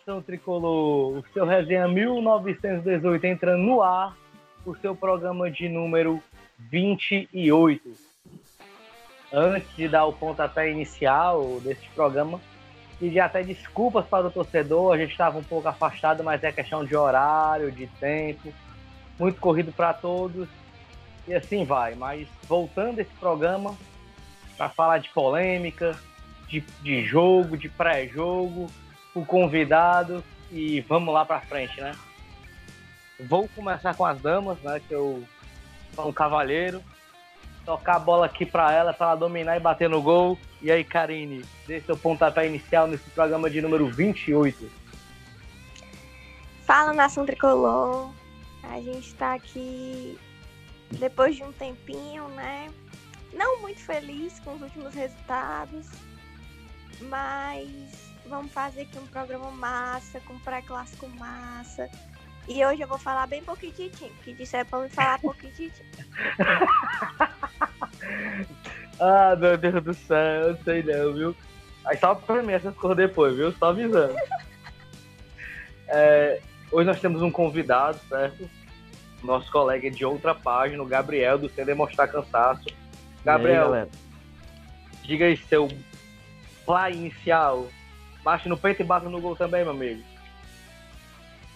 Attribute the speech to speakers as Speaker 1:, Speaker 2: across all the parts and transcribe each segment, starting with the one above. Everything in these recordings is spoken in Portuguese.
Speaker 1: Nação tricolor! O seu resenha 1918 entrando no ar, o seu programa de número 28. Antes de dar o pontapé inicial deste programa, pedir até desculpas para o torcedor, a gente estava um pouco afastado, mas é questão de horário, de tempo, muito corrido para todos, e assim vai. Mas voltando esse programa, para falar de polêmica, de, de jogo, de pré-jogo, o convidado e vamos lá para frente, né? Vou começar com as damas, né? Que eu sou um cavalheiro. Tocar a bola aqui para ela, para ela dominar e bater no gol. E aí, Karine, dê seu pontapé inicial nesse programa de número 28.
Speaker 2: Fala, nação tricolor. A gente está aqui depois de um tempinho, né? Não muito feliz com os últimos resultados, mas vamos fazer aqui um programa massa, com pré-clássico massa. E hoje eu vou falar bem pouquinho, que disseram pra me falar pouquinho.
Speaker 1: ah, meu Deus do céu, eu sei não, viu? Aí só pra mim essas coisas depois, viu? Só avisando. É, hoje nós temos um convidado, certo? Nosso colega de outra página, o Gabriel, do Sem Demonstrar Cansaço. Gabriel, aí, diga aí seu fly inicial. Baixe no peito e bata no gol também, meu amigo.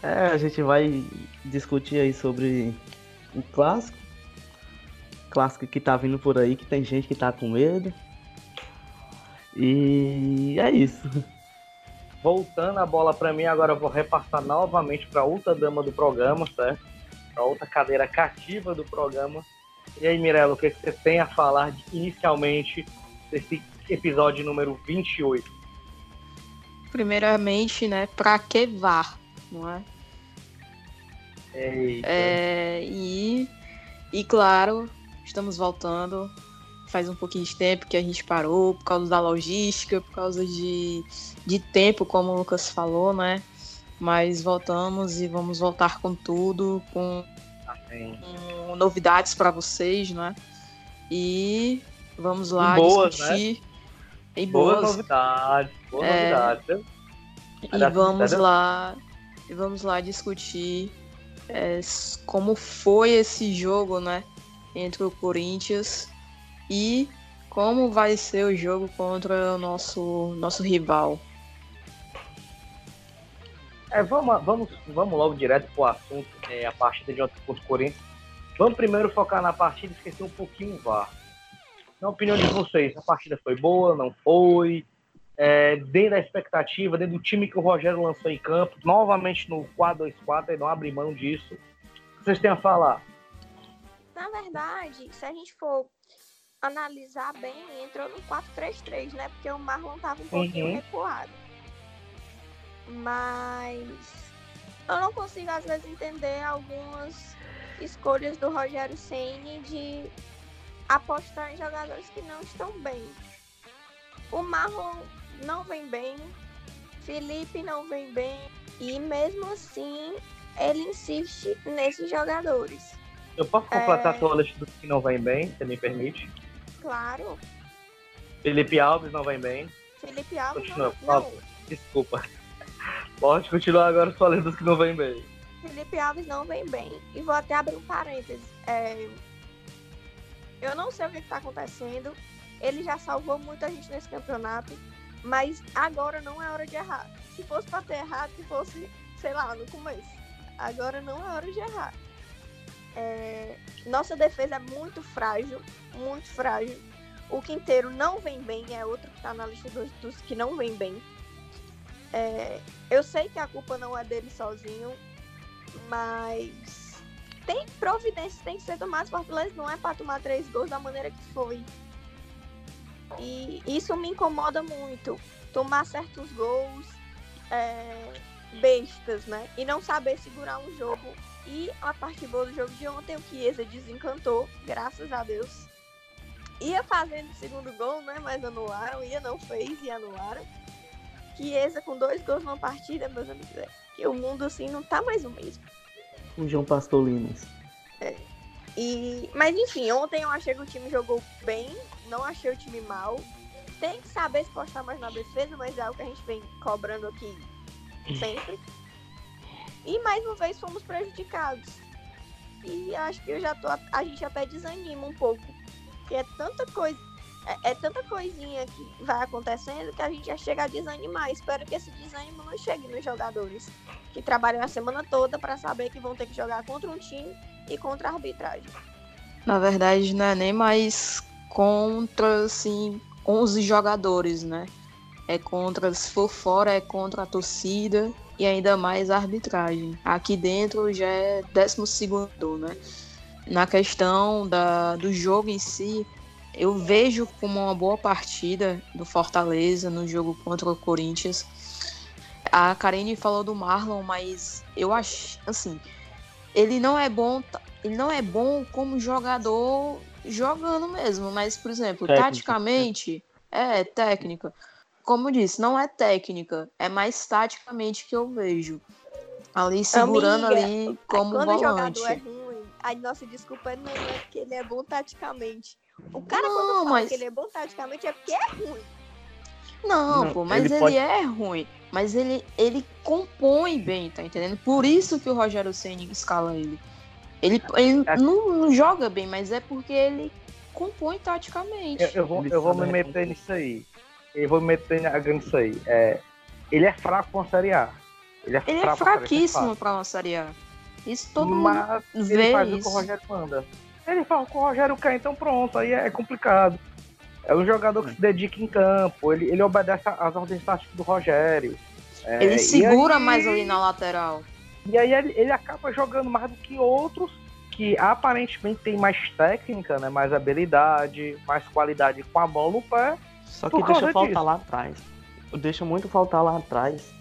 Speaker 3: É, a gente vai discutir aí sobre o clássico. Clássico que tá vindo por aí, que tem gente que tá com medo. E é isso.
Speaker 1: Voltando a bola para mim, agora eu vou repassar novamente para outra dama do programa, certo? Para outra cadeira cativa do programa. E aí, Mirella, o que, que você tem a falar de, inicialmente desse episódio número 28?
Speaker 4: Primeiramente, né, pra que VAR, não é?
Speaker 1: Eita.
Speaker 4: É, e, e claro, estamos voltando. Faz um pouquinho de tempo que a gente parou por causa da logística, por causa de, de tempo, como o Lucas falou, né? Mas voltamos e vamos voltar com tudo, com, com novidades para vocês, né? E vamos lá
Speaker 1: e boas, né?
Speaker 4: discutir. Né?
Speaker 1: E boas, boas novidades, boas é... novidades.
Speaker 4: E vamos lá, e vamos lá discutir é, como foi esse jogo, né, entre o Corinthians e como vai ser o jogo contra o nosso nosso rival.
Speaker 1: É, vamos, vamos, vamos logo direto pro assunto, é, a partida de ontem contra o Corinthians. Vamos primeiro focar na partida e esquecer um pouquinho o VAR. Na opinião de vocês, a partida foi boa, não foi? É, dentro da expectativa, dentro do time que o Rogério lançou em campo, novamente no 4-2-4, e não abre mão disso. O que vocês têm a falar?
Speaker 2: Na verdade, se a gente for analisar bem, entrou no 4-3-3, né? Porque o Marlon tava um pouquinho uhum. recuado. Mas eu não consigo, às vezes, entender algumas escolhas do Rogério Ceni de apostar em jogadores que não estão bem. O Marlon não vem bem, Felipe não vem bem, e mesmo assim ele insiste nesses jogadores.
Speaker 1: Eu posso completar é... a tua lista dos que não vem bem, se me permite?
Speaker 2: Claro.
Speaker 1: Felipe Alves não vem bem.
Speaker 2: Felipe Alves
Speaker 1: Continua,
Speaker 2: não,
Speaker 1: não. Desculpa. Pode continuar agora sua lista dos que não vem bem.
Speaker 2: Felipe Alves não vem bem. E vou até abrir um parênteses. É, eu não sei o que está acontecendo. Ele já salvou muita gente nesse campeonato. Mas agora não é hora de errar. Se fosse para ter errado, se fosse, sei lá, no começo. Agora não é hora de errar. É... Nossa defesa é muito frágil. Muito frágil. O Quinteiro não vem bem, é outro que está na lista dos, dos, que não vem bem. É... Eu sei que a culpa não é dele sozinho, mas tem providências tem que ser tomadas. Fortaleza não é para tomar três gols da maneira que foi. E isso me incomoda muito. Tomar certos gols é, bestas, né? E não saber segurar um jogo. E a parte boa do jogo de ontem, o Chiesa desencantou, graças a Deus. Ia fazendo o segundo gol, né? Mas anularam. Ia não fez e anularam. Chiesa com dois gols numa partida, meus amigos. É, que o mundo assim não tá mais o mesmo
Speaker 3: o João Pastolinas.
Speaker 2: É. E, mas enfim, ontem eu achei que o time jogou bem, não achei o time mal. tem que saber se postar mais na defesa, mas é algo que a gente vem cobrando aqui sempre. E mais uma vez fomos prejudicados. E acho que eu já tô. A gente até desanima um pouco. Porque é tanta coisa. É, é tanta coisinha que vai acontecendo que a gente já chega a desanimar. Espero que esse desânimo não chegue nos jogadores que trabalham a semana toda para saber que vão ter que jogar contra um time e contra a arbitragem.
Speaker 4: Na verdade, não é nem mais contra, assim, 11 jogadores, né? É contra, se for fora, é contra a torcida e ainda mais a arbitragem. Aqui dentro já é 12, né? Na questão da, do jogo em si, eu vejo como uma boa partida do Fortaleza no jogo contra o Corinthians. A Karine falou do Marlon, mas eu acho, assim, ele não é bom, ele não é bom como jogador jogando mesmo, mas por exemplo, técnica. taticamente, é técnica. Como eu disse, não é técnica, é mais taticamente que eu vejo. Ali segurando Amiga, ali como quando volante. O jogador é
Speaker 2: ruim, a nossa desculpa não é que ele é bom taticamente. O cara não, quando fala mas... que ele é bom taticamente é porque é ruim.
Speaker 4: Não, não pô, mas ele, ele pode... é ruim. Mas ele, ele compõe bem, tá entendendo? Por isso que o Rogério Ceni escala ele. Ele, ele é... não, não, joga bem, mas é porque ele compõe taticamente.
Speaker 1: Eu, eu vou, eu vou me meter nisso aí. Eu vou me meter nisso aí. É, ele é fraco com a Série A.
Speaker 4: Ele é, ele é fraquíssimo para uma Série A. Isso todo mas mundo vê
Speaker 1: ele faz
Speaker 4: isso.
Speaker 1: o que o Rogério manda. Ele fala com o Rogério cai, então pronto, aí é complicado. É um jogador que se dedica em campo, ele, ele obedece às ordens táticas do Rogério.
Speaker 4: É, ele segura aí, mais ali na lateral.
Speaker 1: E aí ele, ele acaba jogando mais do que outros que aparentemente tem mais técnica, né? Mais habilidade, mais qualidade com a bola no pé.
Speaker 3: Só que deixa faltar disso. lá atrás. Deixa muito faltar lá atrás.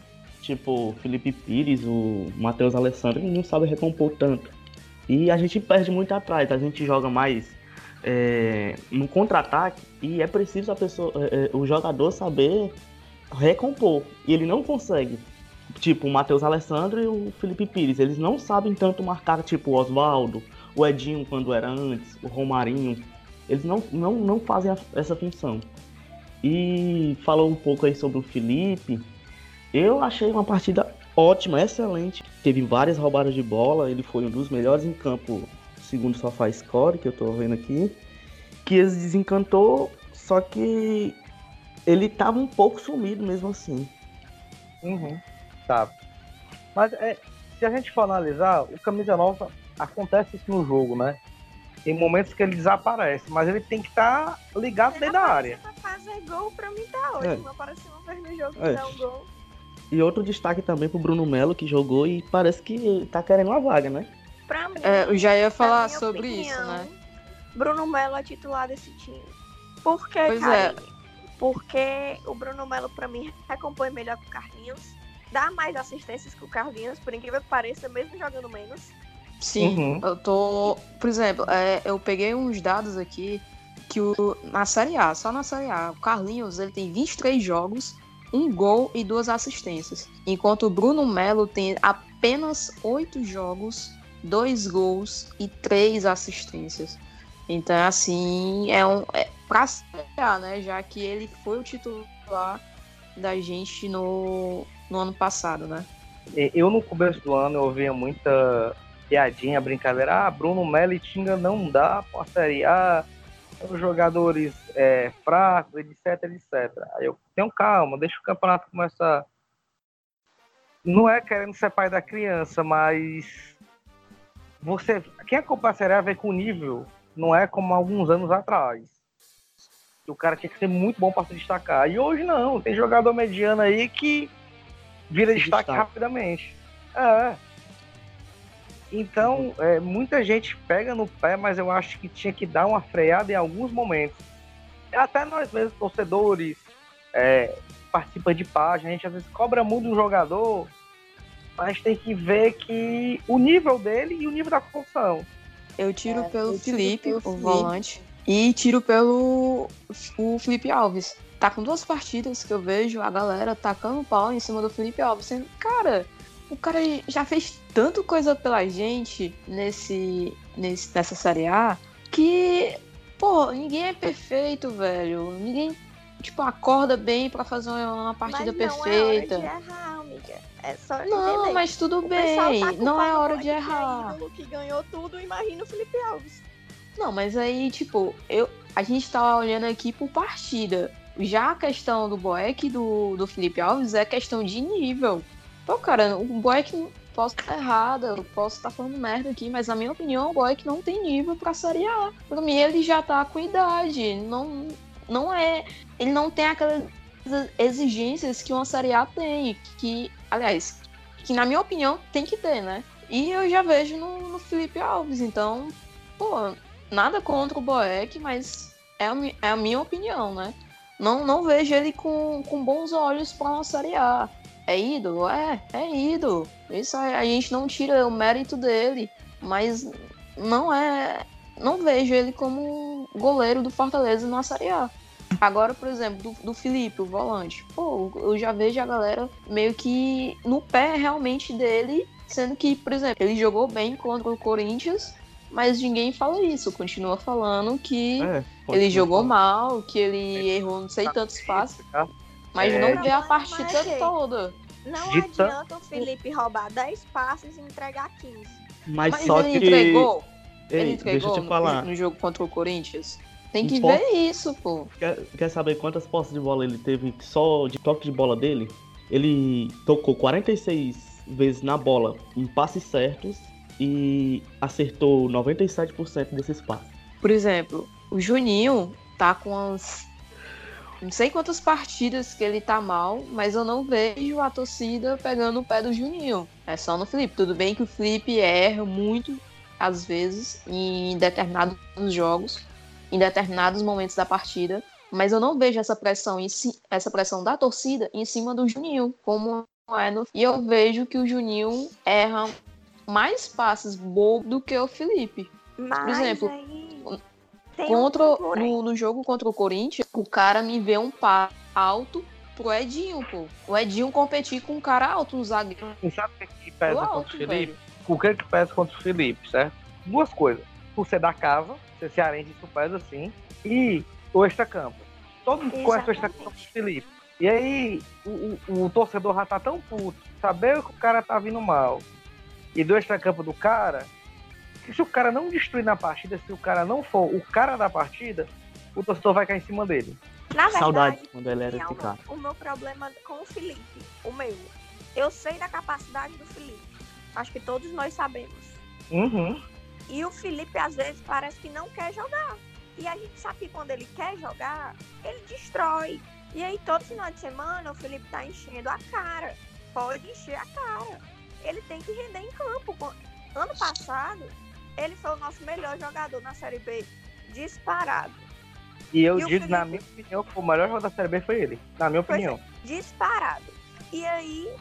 Speaker 3: Tipo, Felipe Pires, o Matheus Alessandro, não sabe recompor tanto. E a gente perde muito atrás, a gente joga mais é, no contra-ataque e é preciso a pessoa, é, é, o jogador saber recompor. E ele não consegue. Tipo, o Matheus Alessandro e o Felipe Pires, eles não sabem tanto marcar, tipo, o Oswaldo, o Edinho quando era antes, o Romarinho. Eles não, não, não fazem a, essa função. E falou um pouco aí sobre o Felipe. Eu achei uma partida ótima, excelente. Teve várias roubadas de bola, ele foi um dos melhores em campo, segundo o Sofá Score, que eu tô vendo aqui. Que eles desencantou, só que ele tava um pouco sumido mesmo assim.
Speaker 1: Uhum, tá. Mas é, se a gente for analisar, o camisa nova acontece isso no jogo, né? Tem momentos que ele desaparece, mas ele tem que estar tá ligado dentro da área.
Speaker 2: Pra fazer gol, pra mim tá ótimo. É. Apareceu uma vez no jogo que é. dá um gol.
Speaker 3: E outro destaque também pro Bruno Melo, que jogou e parece que tá querendo uma vaga, né?
Speaker 2: Pra mim,
Speaker 4: é, eu já ia falar sobre opinião, isso, né?
Speaker 2: Bruno Melo é titular desse time. Por quê, pois É. Porque o Bruno Melo, pra mim, recompõe melhor que o Carlinhos. Dá mais assistências que o Carlinhos, por incrível que pareça, mesmo jogando menos.
Speaker 4: Sim, uhum. eu tô. Por exemplo, é, eu peguei uns dados aqui que o, na Série A, só na Série A, o Carlinhos ele tem 23 jogos um gol e duas assistências, enquanto o Bruno Melo tem apenas oito jogos, dois gols e três assistências. Então, assim, é um é pra ser, né? Já que ele foi o titular da gente no, no ano passado, né?
Speaker 1: Eu, no começo do ano, eu ouvia muita piadinha, brincadeira. Ah, Bruno Melo e Tinga não dá pra Série os jogadores é, fracos, etc, etc. Aí eu tenho calma, deixa o campeonato começar. Não é querendo ser pai da criança, mas você, quem acompanha a Série A vê que o nível não é como alguns anos atrás. O cara tinha que ser muito bom para se destacar. E hoje não, tem jogador mediano aí que vira destaque rapidamente. É. Então, é, muita gente pega no pé, mas eu acho que tinha que dar uma freada em alguns momentos. Até nós mesmos, torcedores, é, participa de página, a gente às vezes cobra muito um jogador, mas tem que ver que o nível dele e o nível da função.
Speaker 4: Eu tiro é, pelo eu Felipe, tiro pelo o volante, e tiro pelo o Felipe Alves. Tá com duas partidas que eu vejo a galera tacando pau em cima do Felipe Alves. Sendo, cara, o cara já fez tanto coisa pela gente nesse, nesse, nessa série A que, pô, ninguém é perfeito, velho. Ninguém tipo, acorda bem para fazer uma partida
Speaker 2: mas
Speaker 4: não perfeita.
Speaker 2: É hora de errar, amiga. É só
Speaker 4: Não,
Speaker 2: entender.
Speaker 4: mas tudo
Speaker 2: O
Speaker 4: bem.
Speaker 2: pessoal tá
Speaker 4: não é hora de errar.
Speaker 2: que ganhou tudo, imagina o Felipe Alves.
Speaker 4: Não, mas aí, tipo, eu, a gente tá olhando aqui por partida. Já a questão do Boeck e do, do Felipe Alves é questão de nível. Pô, cara, o Boeck, posso estar errada, eu posso estar falando merda aqui, mas na minha opinião, o Boeck não tem nível pra Série A. Pra mim, ele já tá com idade. Não, não é. Ele não tem aquelas exigências que uma Série A tem. Que, aliás, que na minha opinião tem que ter, né? E eu já vejo no, no Felipe Alves, então, pô, nada contra o Boeck, mas é a, é a minha opinião, né? Não, não vejo ele com, com bons olhos para uma Série A. É ídolo? É, é ídolo. Isso a gente não tira o mérito dele, mas não é. Não vejo ele como goleiro do Fortaleza na Série A. Agora, por exemplo, do, do Felipe, o volante. Pô, eu já vejo a galera meio que no pé realmente dele, sendo que, por exemplo, ele jogou bem contra o Corinthians, mas ninguém fala isso. Continua falando que
Speaker 3: É,
Speaker 4: ele jogou
Speaker 3: continuar.
Speaker 4: mal, que ele errou não sei tantos passes,
Speaker 1: Tá?
Speaker 4: mas
Speaker 1: É.
Speaker 4: não vê a partida
Speaker 2: mas é.
Speaker 4: toda.
Speaker 2: Não
Speaker 1: De tan-
Speaker 2: adianta o Felipe roubar 10 passes e entregar 15.
Speaker 3: Mas,
Speaker 4: Mas
Speaker 3: só
Speaker 4: ele
Speaker 3: que.
Speaker 4: entregou.
Speaker 3: Ei,
Speaker 4: ele
Speaker 3: deixa
Speaker 4: entregou
Speaker 3: eu te
Speaker 4: no-
Speaker 3: falar.
Speaker 4: No, jogo contra o Corinthians. Tem que ver isso, pô.
Speaker 3: Quer, quer saber quantas posses de bola ele teve só de toque de bola dele? Ele tocou 46 vezes na bola em passes certos e acertou 97% desses passes.
Speaker 4: Por exemplo, o Juninho tá com as. Não sei quantas partidas que ele tá mal, mas eu não vejo a torcida pegando o pé do Juninho. É só no Felipe. Tudo bem que o Felipe erra muito, às vezes, em determinados jogos, em determinados momentos da partida. Mas eu não vejo essa pressão, em ci- essa pressão da torcida em cima do Juninho, como é no. E eu vejo que o Juninho erra mais passes bobos do que o Felipe.
Speaker 2: Mas
Speaker 4: exemplo,
Speaker 2: aí. Tem
Speaker 4: Contra,
Speaker 2: um
Speaker 4: no, no jogo contra o Corinthians, o cara me vê um pá alto pro Edinho, pô. O Edinho competir com um cara alto, um zagueiro
Speaker 1: E sabe o que, que pesa contra o
Speaker 4: alto,
Speaker 1: Felipe?
Speaker 4: velho.
Speaker 1: O que que pesa contra o Felipe, certo? Duas coisas. Por ser da casa, ser cearense, isso pesa sim. E o extracampo. Todo mundo conhece o extracampo do Felipe. E aí, o, o- o torcedor já tá tão puto. Saber que o cara tá vindo mal. E do extracampo do cara, que se o cara não destruir na partida, se o cara não for o cara da partida, o torcedor vai cair em cima dele.
Speaker 2: Na verdade,
Speaker 3: Saudade quando ele era esse cara.
Speaker 2: O meu problema com o Felipe, o meu. Eu sei da capacidade do Felipe. Acho que todos nós sabemos.
Speaker 1: Uhum.
Speaker 2: E o Felipe, às vezes, parece que não quer jogar. E a gente sabe que quando ele quer jogar, ele destrói. E aí, todo final de semana, o Felipe tá enchendo a cara. Pode encher a cara. Ele tem que render em campo. Ano passado, ele foi o nosso melhor jogador na Série B. Disparado.
Speaker 1: E eu
Speaker 2: E
Speaker 1: digo, na
Speaker 2: Felipe?
Speaker 1: minha opinião, o melhor jogador da Série B foi ele. Na minha
Speaker 2: é.
Speaker 1: opinião.
Speaker 2: disparado. E aí,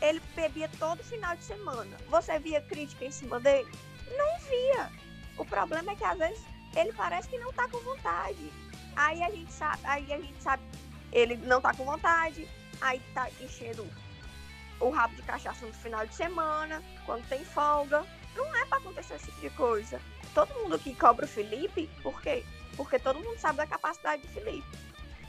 Speaker 2: ele bebia todo final de semana. Você via crítica em cima dele? Não via. O problema é que às vezes ele parece que não tá com vontade. Aí a gente sabe, aí a gente sabe, ele não tá com vontade, aí tá enchendo o rabo de cachaça no final de semana, quando tem folga. Não é pra acontecer esse tipo de coisa. Todo mundo que cobra o Felipe, por quê? Porque todo mundo sabe da capacidade do Felipe.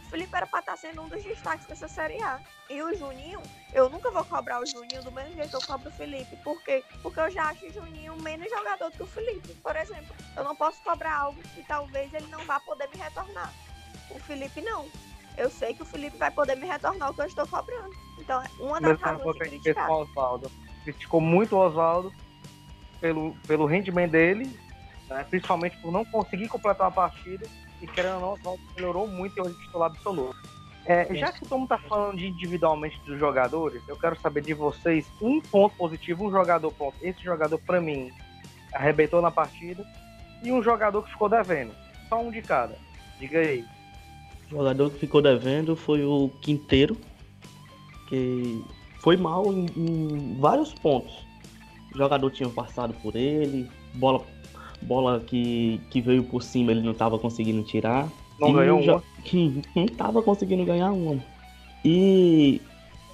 Speaker 2: O Felipe era pra estar sendo um dos destaques dessa Série A. E o Juninho, eu nunca vou cobrar o Juninho do mesmo jeito que eu cobro o Felipe. Por quê? Porque eu já acho o Juninho menos jogador do que o Felipe, por exemplo. Eu não posso cobrar algo que talvez ele não vá poder me retornar. O Felipe não. Eu sei que o Felipe vai poder me retornar o que eu estou cobrando. Então, é uma das razões de criticar.
Speaker 1: com o Oswaldo. Criticou muito o Oswaldo pelo, pelo rendimento dele, né? principalmente por não conseguir completar a partida. E querendo ou não, o Oswaldo melhorou muito e hoje é titular absoluto. É, já que todo mundo tá falando de individualmente dos jogadores, eu quero saber de vocês um ponto positivo, um jogador ponto. Esse jogador, pra mim, arrebentou na partida. E um jogador que ficou devendo. Só um de cada. Diga aí.
Speaker 3: O jogador que ficou devendo foi o Quinteiro, que foi mal em, em vários pontos. O jogador tinha passado por ele, bola, bola que, que veio por cima ele não estava conseguindo tirar.
Speaker 1: Não ganhou uma.
Speaker 3: que não estava conseguindo ganhar uma. E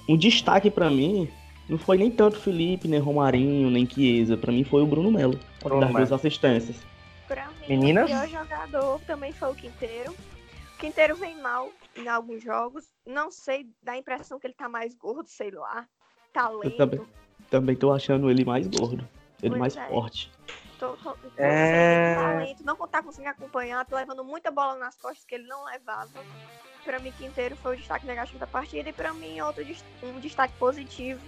Speaker 3: um destaque pra mim não foi nem tanto Felipe, nem Romarinho, nem Chiesa. Pra mim foi o Bruno Melo,
Speaker 1: Bruno
Speaker 3: das duas assistências.
Speaker 2: Pra mim,
Speaker 1: Meninas?
Speaker 2: o pior jogador também foi o Quinteiro. O Quinteiro vem mal. em alguns jogos. Não sei, dá a impressão que ele tá mais gordo, sei lá. Talento.
Speaker 3: Eu também, também tô achando ele mais gordo. Ele
Speaker 2: Pois
Speaker 3: mais
Speaker 2: é.
Speaker 3: forte.
Speaker 2: Tô, tô, tô
Speaker 1: É.
Speaker 2: sem talento, não tá conseguindo acompanhar, tô levando muita bola nas costas que ele não levava. Pra mim, Quinteiro foi o destaque negativo da partida e pra mim outro um destaque positivo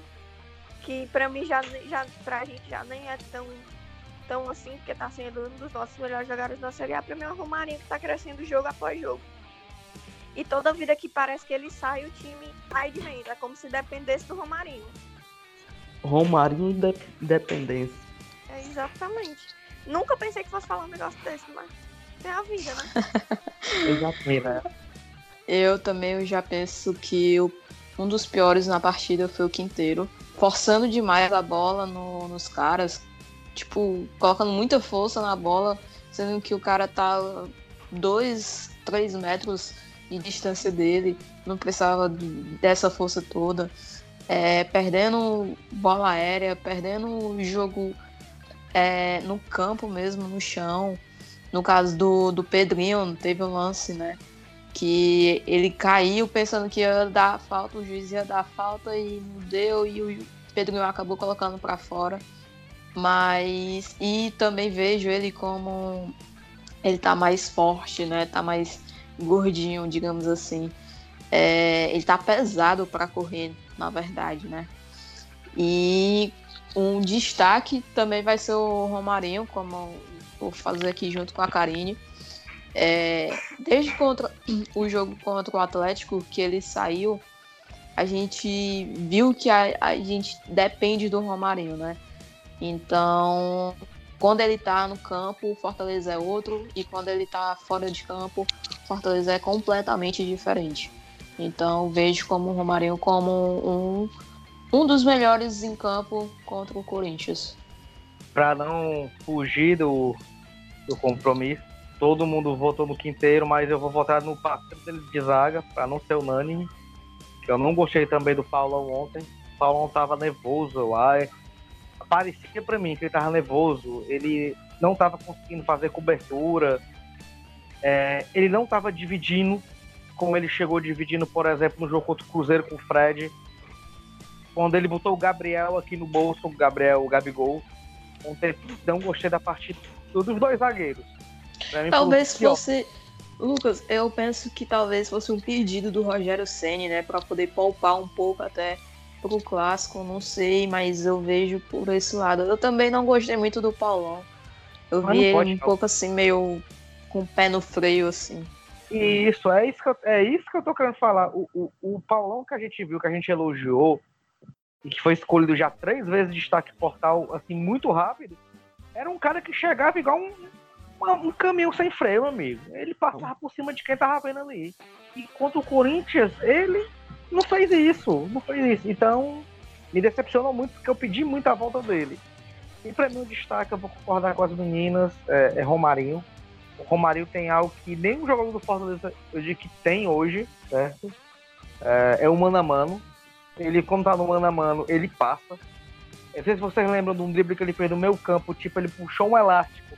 Speaker 2: que pra mim já já pra gente já nem é tão tão assim, porque tá sendo um dos nossos melhores jogadores da Série A, pra mim é o Romarinho que tá crescendo jogo após jogo. E toda vida que parece que ele sai, o time cai de vez. É como se dependesse do Romarinho.
Speaker 3: Romarinho inde- Independência.
Speaker 2: É exatamente. Nunca pensei que fosse falar um negócio desse, mas é a vida, né?
Speaker 3: Exatamente.
Speaker 1: né?
Speaker 4: Eu também eu já penso que o- um dos piores na partida foi o Quinteiro, forçando demais a bola no- nos caras, tipo, colocando muita força na bola, sendo que o cara tá dois, três metros de distância dele, não precisava de- dessa força toda, É, perdendo bola aérea, perdendo o jogo é, no campo mesmo, no chão. No caso do, do Pedrinho, teve um lance, né? que ele caiu pensando que ia dar falta, o juiz ia dar falta e não deu, e o Pedrinho acabou colocando para fora. Mas. E também vejo ele como. Ele tá mais forte, né? Tá mais gordinho, digamos assim. É, ele tá pesado para correr, na verdade, né? E um destaque também vai ser o Romarinho, como vou fazer aqui junto com a Karine. É, desde contra o jogo contra o Atlético que ele saiu, a gente viu que a, a gente depende do Romarinho, né? Então, quando ele tá no campo, o Fortaleza é outro, e quando ele tá fora de campo, Fortaleza é completamente diferente. Então, vejo como o Romarinho como um, um dos melhores em campo contra o Corinthians.
Speaker 1: Pra não fugir do, do compromisso, todo mundo votou no Quinteiro, mas eu vou votar no parceiro dele de zaga, pra não ser unânime. Eu não gostei também do Paulão ontem. O Paulão tava nervoso lá. Parecia pra mim que ele tava nervoso. Ele não tava conseguindo fazer cobertura. É, ele não tava dividindo como ele chegou dividindo, por exemplo, no jogo contra o Cruzeiro com o Fred. Quando ele botou o Gabriel aqui no bolso, o Gabriel, o Gabigol. Ontem não gostei da partida dos dois zagueiros. Mim,
Speaker 4: Talvez
Speaker 1: foi o pior.
Speaker 4: fosse. Lucas, eu penso que talvez fosse um pedido do Rogério Ceni, né, para poder poupar um pouco até pro clássico, não sei, mas eu vejo por esse lado. Eu também não gostei muito do Paulão. Eu
Speaker 1: Mas
Speaker 4: vi ele
Speaker 1: pode,
Speaker 4: um
Speaker 1: não.
Speaker 4: pouco assim meio com o pé no freio assim.
Speaker 1: Isso, é isso que eu, é isso que eu tô querendo falar. O, o, o Paulão que a gente viu, que a gente elogiou, e que foi escolhido já três vezes de destaque portal, assim, muito rápido, era um cara que chegava igual um, uma- um caminhão sem freio, amigo. Ele passava por cima de quem tava vendo ali. E contra o Corinthians, ele não fez isso, não fez isso. Então, me decepcionou muito, porque eu pedi muito a volta dele. E pra mim, o destaque, eu vou concordar com as meninas, é, é Romarinho. O Romarinho tem algo que nenhum jogador do Fortaleza eu digo que tem hoje, certo? É, é o mano a mano. Ele, quando tá no mano a mano, ele passa. Não sei se vocês lembram de um drible que ele fez no meu campo, tipo, ele puxou um elástico.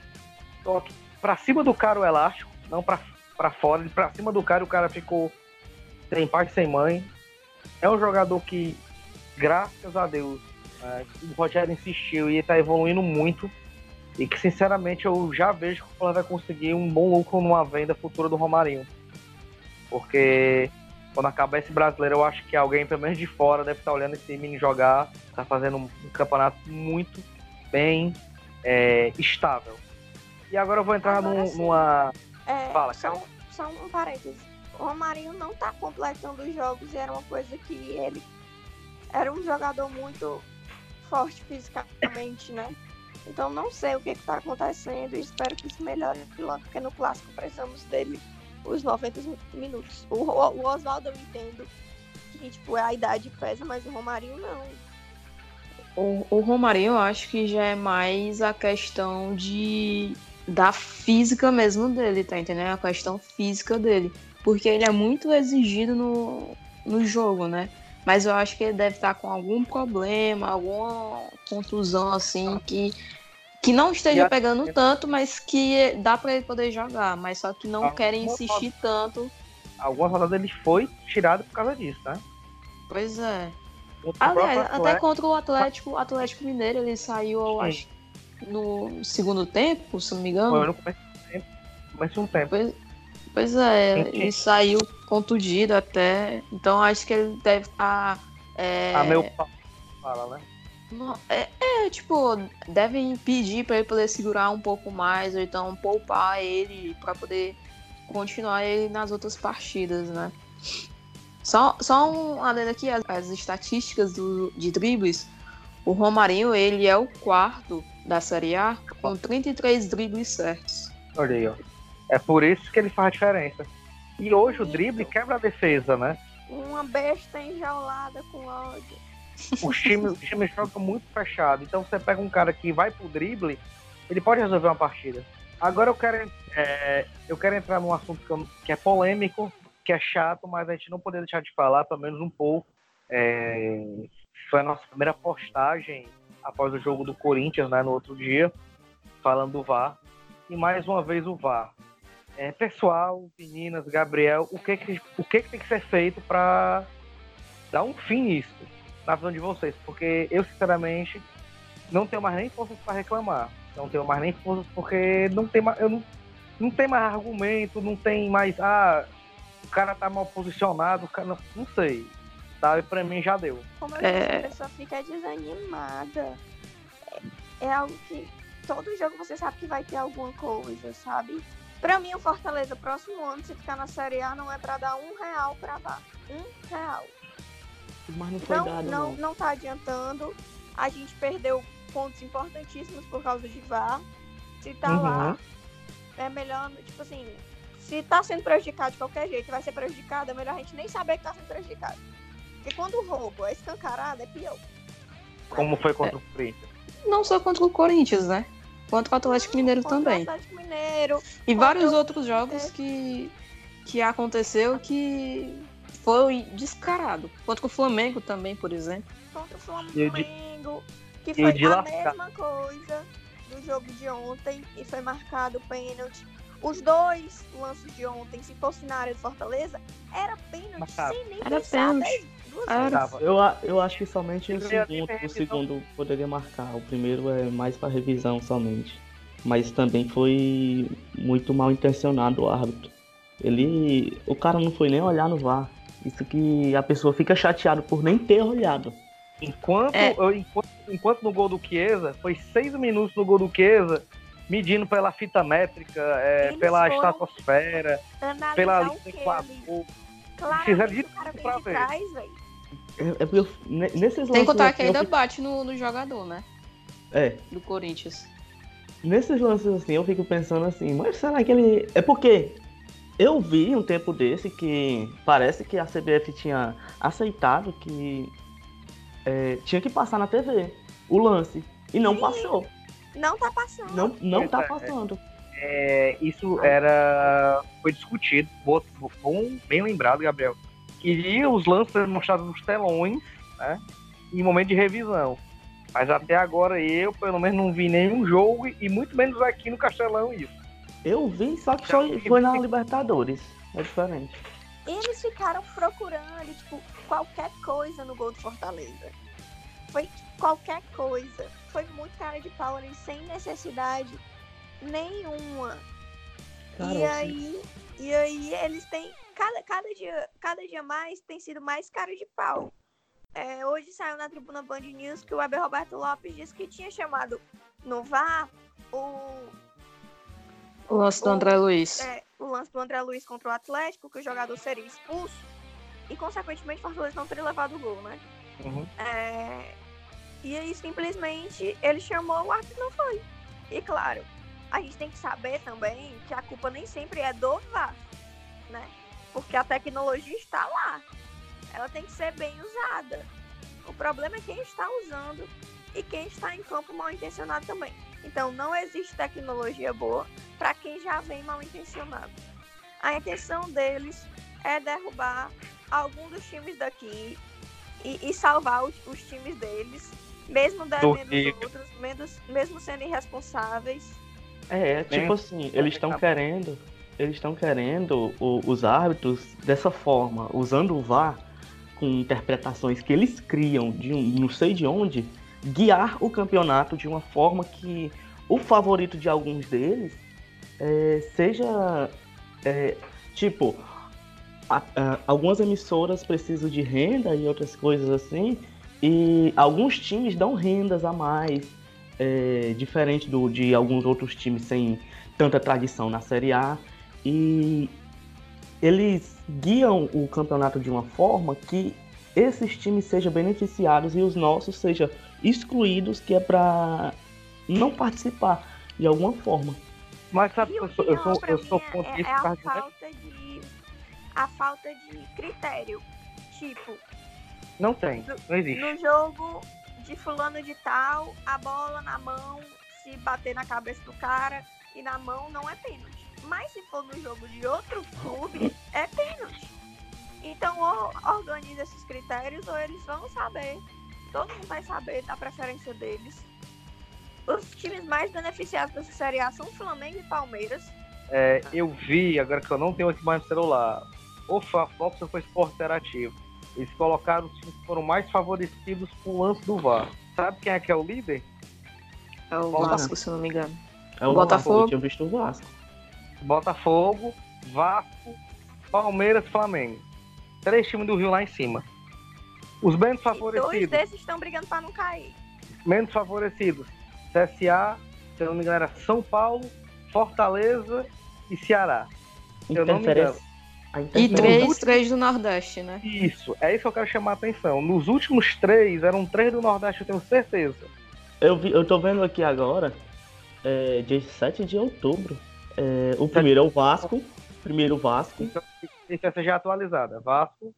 Speaker 1: Só pra cima do cara o elástico, não pra, pra fora, ele pra cima do cara o cara ficou sem pai, sem mãe. É um jogador que, graças a Deus, é, o Rogério insistiu e ele tá evoluindo muito. E que, sinceramente, eu já vejo que o Flamengo vai conseguir um bom lucro numa venda futura do Romarinho. Porque quando acabar esse brasileiro, eu acho que alguém, pelo menos de fora, deve estar olhando esse menino jogar. Tá fazendo um, um campeonato muito bem é, estável. E agora eu vou entrar
Speaker 2: Agora
Speaker 1: num- numa.
Speaker 2: É,
Speaker 1: Fala,
Speaker 2: só,
Speaker 1: Carol.
Speaker 2: só um parênteses. O Romarinho não tá completando os jogos e era uma coisa que ele era um jogador muito forte fisicamente, né? Então não sei o que, que tá acontecendo e espero que isso melhore logo, porque no clássico precisamos dele os 90 minutos. O, o, o Oswaldo eu entendo que tipo, a idade pesa, mas o Romarinho não.
Speaker 4: O, o Romarinho eu acho que já é mais a questão de da física mesmo dele, tá entendendo? A questão física dele. Porque ele é muito exigido no, no jogo, né? Mas eu acho que ele deve estar com algum problema, alguma contusão assim que, que não esteja
Speaker 1: a-
Speaker 4: pegando tanto, mas que dá pra ele poder jogar. Mas só que não querem insistir tanto
Speaker 1: algumas rodadas ele foi tirado por causa disso, né?
Speaker 4: Pois é. Aliás, até contra o Atlético, Atlético Mineiro, ele saiu, eu acho, no segundo tempo, se não me engano.
Speaker 1: Foi no começo do tempo. Começo um tempo.
Speaker 4: Pois, pois é, ele saiu contundido até. Então acho que ele deve estar. Tá, é...
Speaker 1: Ah, meu fala, né?
Speaker 4: É, é, tipo, devem pedir para ele poder segurar um pouco mais, ou então poupar ele para poder continuar ele nas outras partidas, né? Só, só um adendo aqui, as, as estatísticas do, de dribles. O Romarinho, ele é o quarto da Série A com 33 dribles certos.
Speaker 1: Olha aí, ó. É por isso que ele faz a diferença. E hoje o drible quebra a defesa, né?
Speaker 2: Uma besta enjaulada com ódio.
Speaker 1: Os times, os times jogam muito fechado. Então você pega um cara que vai pro drible, ele pode resolver uma partida. Agora eu quero, é, eu quero entrar num assunto que, eu, que, é polêmico, que é chato, mas a gente não poderia deixar de falar, pelo menos um pouco. É, foi a nossa primeira postagem após o jogo do Corinthians, né, no outro dia, falando do VAR. E mais uma vez o VAR. É, pessoal, meninas, Gabriel, o que, que, o que, que tem que ser feito para dar um fim nisso, na visão de vocês? Porque eu, sinceramente, não tenho mais nem forças para reclamar. Não tenho mais nem forças porque não tem mais, eu não, não tem mais argumento, não tem mais. Ah, o cara tá mal posicionado, o cara não, não sei. Sabe, pra mim já deu.
Speaker 2: Como eu é... disse, a pessoa fica desanimada. É, é algo que todo jogo você sabe que vai ter alguma coisa, sabe? Pra mim, o Fortaleza, próximo ano, se ficar na Série A, não é pra dar um real pra dar. Um real.
Speaker 3: Mas não foi
Speaker 2: não,
Speaker 3: dado,
Speaker 2: não, não. Não tá adiantando. A gente perdeu pontos importantíssimos por causa de VAR. Se tá uhum. lá, é melhor, tipo assim, se tá sendo prejudicado de qualquer jeito, vai ser prejudicado, é melhor a gente nem saber que tá sendo prejudicado. Porque quando o roubo é escancarado, é pior.
Speaker 1: Como foi contra é. o Corinthians?
Speaker 4: Não só contra o Corinthians, né? Quanto o Atlético Mineiro também.
Speaker 2: O Atlético Mineiro.
Speaker 4: E vários outros jogos é. que, que aconteceu que foi descarado. Contra o Flamengo também, por exemplo.
Speaker 2: Contra o Flamengo, que foi a mesma coisa do jogo de ontem e foi marcado pênalti. Os dois lances de ontem, se fosse na área do Fortaleza, era pênalti sem nem era pensar. Pênalti.
Speaker 3: Era. Eu, eu acho que somente o segundo, o segundo poderia marcar. O primeiro é mais para revisão somente. Mas também foi muito mal intencionado o árbitro. Ele. O cara não foi nem olhar no VAR. Isso que a pessoa fica chateada por nem ter olhado.
Speaker 1: Enquanto, é. eu, enquanto, enquanto, no gol do Chiesa, foi seis minutos no gol do Chiesa, medindo pela fita métrica, é, pela estratosfera, pela linha
Speaker 2: equador. Claro, Fizeram de tudo pra ver. Trás,
Speaker 3: é, é porque eu, nesses
Speaker 4: Tem que contar que ainda fico... bate no, no jogador, né?
Speaker 3: É.
Speaker 4: Do Corinthians.
Speaker 3: Nesses lances assim, eu fico pensando assim, mas será que ele. É porque eu vi um tempo desse que parece que a CBF tinha aceitado que é, tinha que passar na TV o lance. E não Sim. passou.
Speaker 2: Não tá passando.
Speaker 3: Não, não tá é, passando.
Speaker 1: É, isso era. Foi discutido. Bom, bem lembrado, Gabriel queria os lances mostrados nos telões, né? Em momento de revisão. Mas até agora eu, pelo menos, não vi nenhum jogo e muito menos aqui no Castelão isso.
Speaker 3: Eu vi, só que só foi na Libertadores. É diferente.
Speaker 2: Eles ficaram procurando, tipo, qualquer coisa no gol do Fortaleza. Foi qualquer coisa. Foi muito cara de pau ali, sem necessidade nenhuma. e aí, e aí eles têm cada, cada, dia, cada dia mais tem sido mais cara de pau. É, hoje saiu na tribuna Band News que o Weber Roberto Lopes disse que tinha chamado no VAR o.
Speaker 4: O lance do o, André Luiz.
Speaker 2: É, o lance do André Luiz contra o Atlético, que o jogador seria expulso. E, consequentemente, o Fortaleza não teria levado o gol, né?
Speaker 1: Uhum.
Speaker 2: É, e aí, simplesmente, ele chamou, o árbitro não foi. E, claro, a gente tem que saber também que a culpa nem sempre é do VAR, né? porque a tecnologia está lá. Ela tem que ser bem usada. O problema é quem está usando e quem está em campo mal intencionado também. Então, não existe tecnologia boa para quem já vem mal intencionado. A intenção deles é derrubar algum dos times daqui e, e salvar os, os, times deles, mesmo devendo os outros, mesmo, mesmo sendo irresponsáveis.
Speaker 3: É, tipo assim, eles estão querendo eles estão querendo o, os árbitros dessa forma, usando o VAR com interpretações que eles criam de um, não sei de onde, guiar o campeonato de uma forma que o favorito de alguns deles é, seja é, tipo a, a, algumas emissoras precisam de renda e outras coisas assim e alguns times dão rendas a mais é, diferente do, de alguns outros times sem tanta tradição na Série A e eles guiam o campeonato de uma forma que esses times sejam beneficiados e os nossos sejam excluídos, que é para não participar de alguma forma.
Speaker 2: Mas sabe, eu, sou, eu sou, eu sou é, é a falta de a falta de critério. Tipo,
Speaker 1: não tem, não existe.
Speaker 2: No jogo de fulano de tal, a bola na mão, se bater na cabeça do cara e na mão não é pênalti. Mas se for no jogo de outro clube, é pênalti. Então, ou organiza esses critérios, ou eles vão saber. Todo mundo vai saber da preferência deles. Os times mais beneficiados dessa Série A são Flamengo e Palmeiras.
Speaker 1: É, eu vi, agora que eu não tenho aqui mais no celular, o Fox foi esporte interativo. Eles colocaram os times que foram mais favorecidos com o lance do VAR. Sabe quem é que é o líder?
Speaker 4: É o Vasco, se não me engano.
Speaker 3: É o Botafogo. Eu tinha visto o Vasco.
Speaker 1: Botafogo, Vasco, Palmeiras, Flamengo. Três times do Rio lá em cima. Os menos favorecidos.
Speaker 2: E dois desses estão brigando para não cair.
Speaker 1: Menos favorecidos. CSA, se eu não me engano, era São Paulo, Fortaleza e Ceará. Se eu não me engano.
Speaker 4: E três, últimos... três do Nordeste, né?
Speaker 1: Isso, é isso que eu quero chamar a atenção. Nos últimos três, eram três do Nordeste, eu tenho certeza.
Speaker 3: Eu, vi, eu tô vendo aqui agora, é, dia 7 de outubro. É, o primeiro é o Vasco. Primeiro o Vasco. Então,
Speaker 1: essa já é atualizada. Vasco.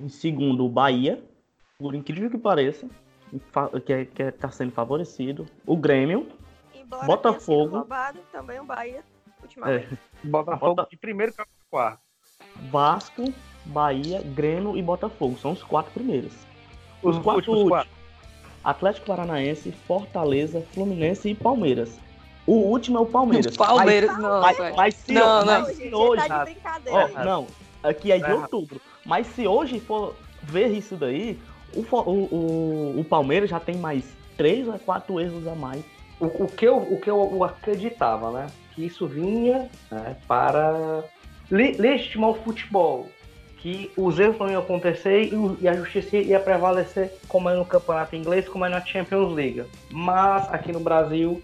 Speaker 3: Em segundo, o Bahia. Por incrível que pareça. Que, é, que é, tá sendo favorecido. O Grêmio. Embora Botafogo.
Speaker 2: Roubado, também o Bahia. Ultimamente.
Speaker 1: É. Botafogo Bota... de primeiro para quarto.
Speaker 3: Vasco, Bahia, Grêmio e Botafogo. São os quatro primeiros. Os, os quatro últimos. Atlético Paranaense, Fortaleza, Fluminense e Palmeiras. O último é o Palmeiras.
Speaker 4: O Palmeiras, mas, não.
Speaker 3: Mas, mas se,
Speaker 4: não,
Speaker 3: mas
Speaker 4: não.
Speaker 3: se hoje. Tá ó, não, aqui é de é. outubro. Mas se hoje for ver isso daí, o, o, o, Palmeiras já tem mais três ou quatro erros a mais.
Speaker 1: O, o, que, eu, o que eu acreditava, né? Que isso vinha né, para legitimar o futebol. Que os erros não iam acontecer e, e a justiça ia prevalecer como é no campeonato inglês, como é na Champions League. Mas aqui no Brasil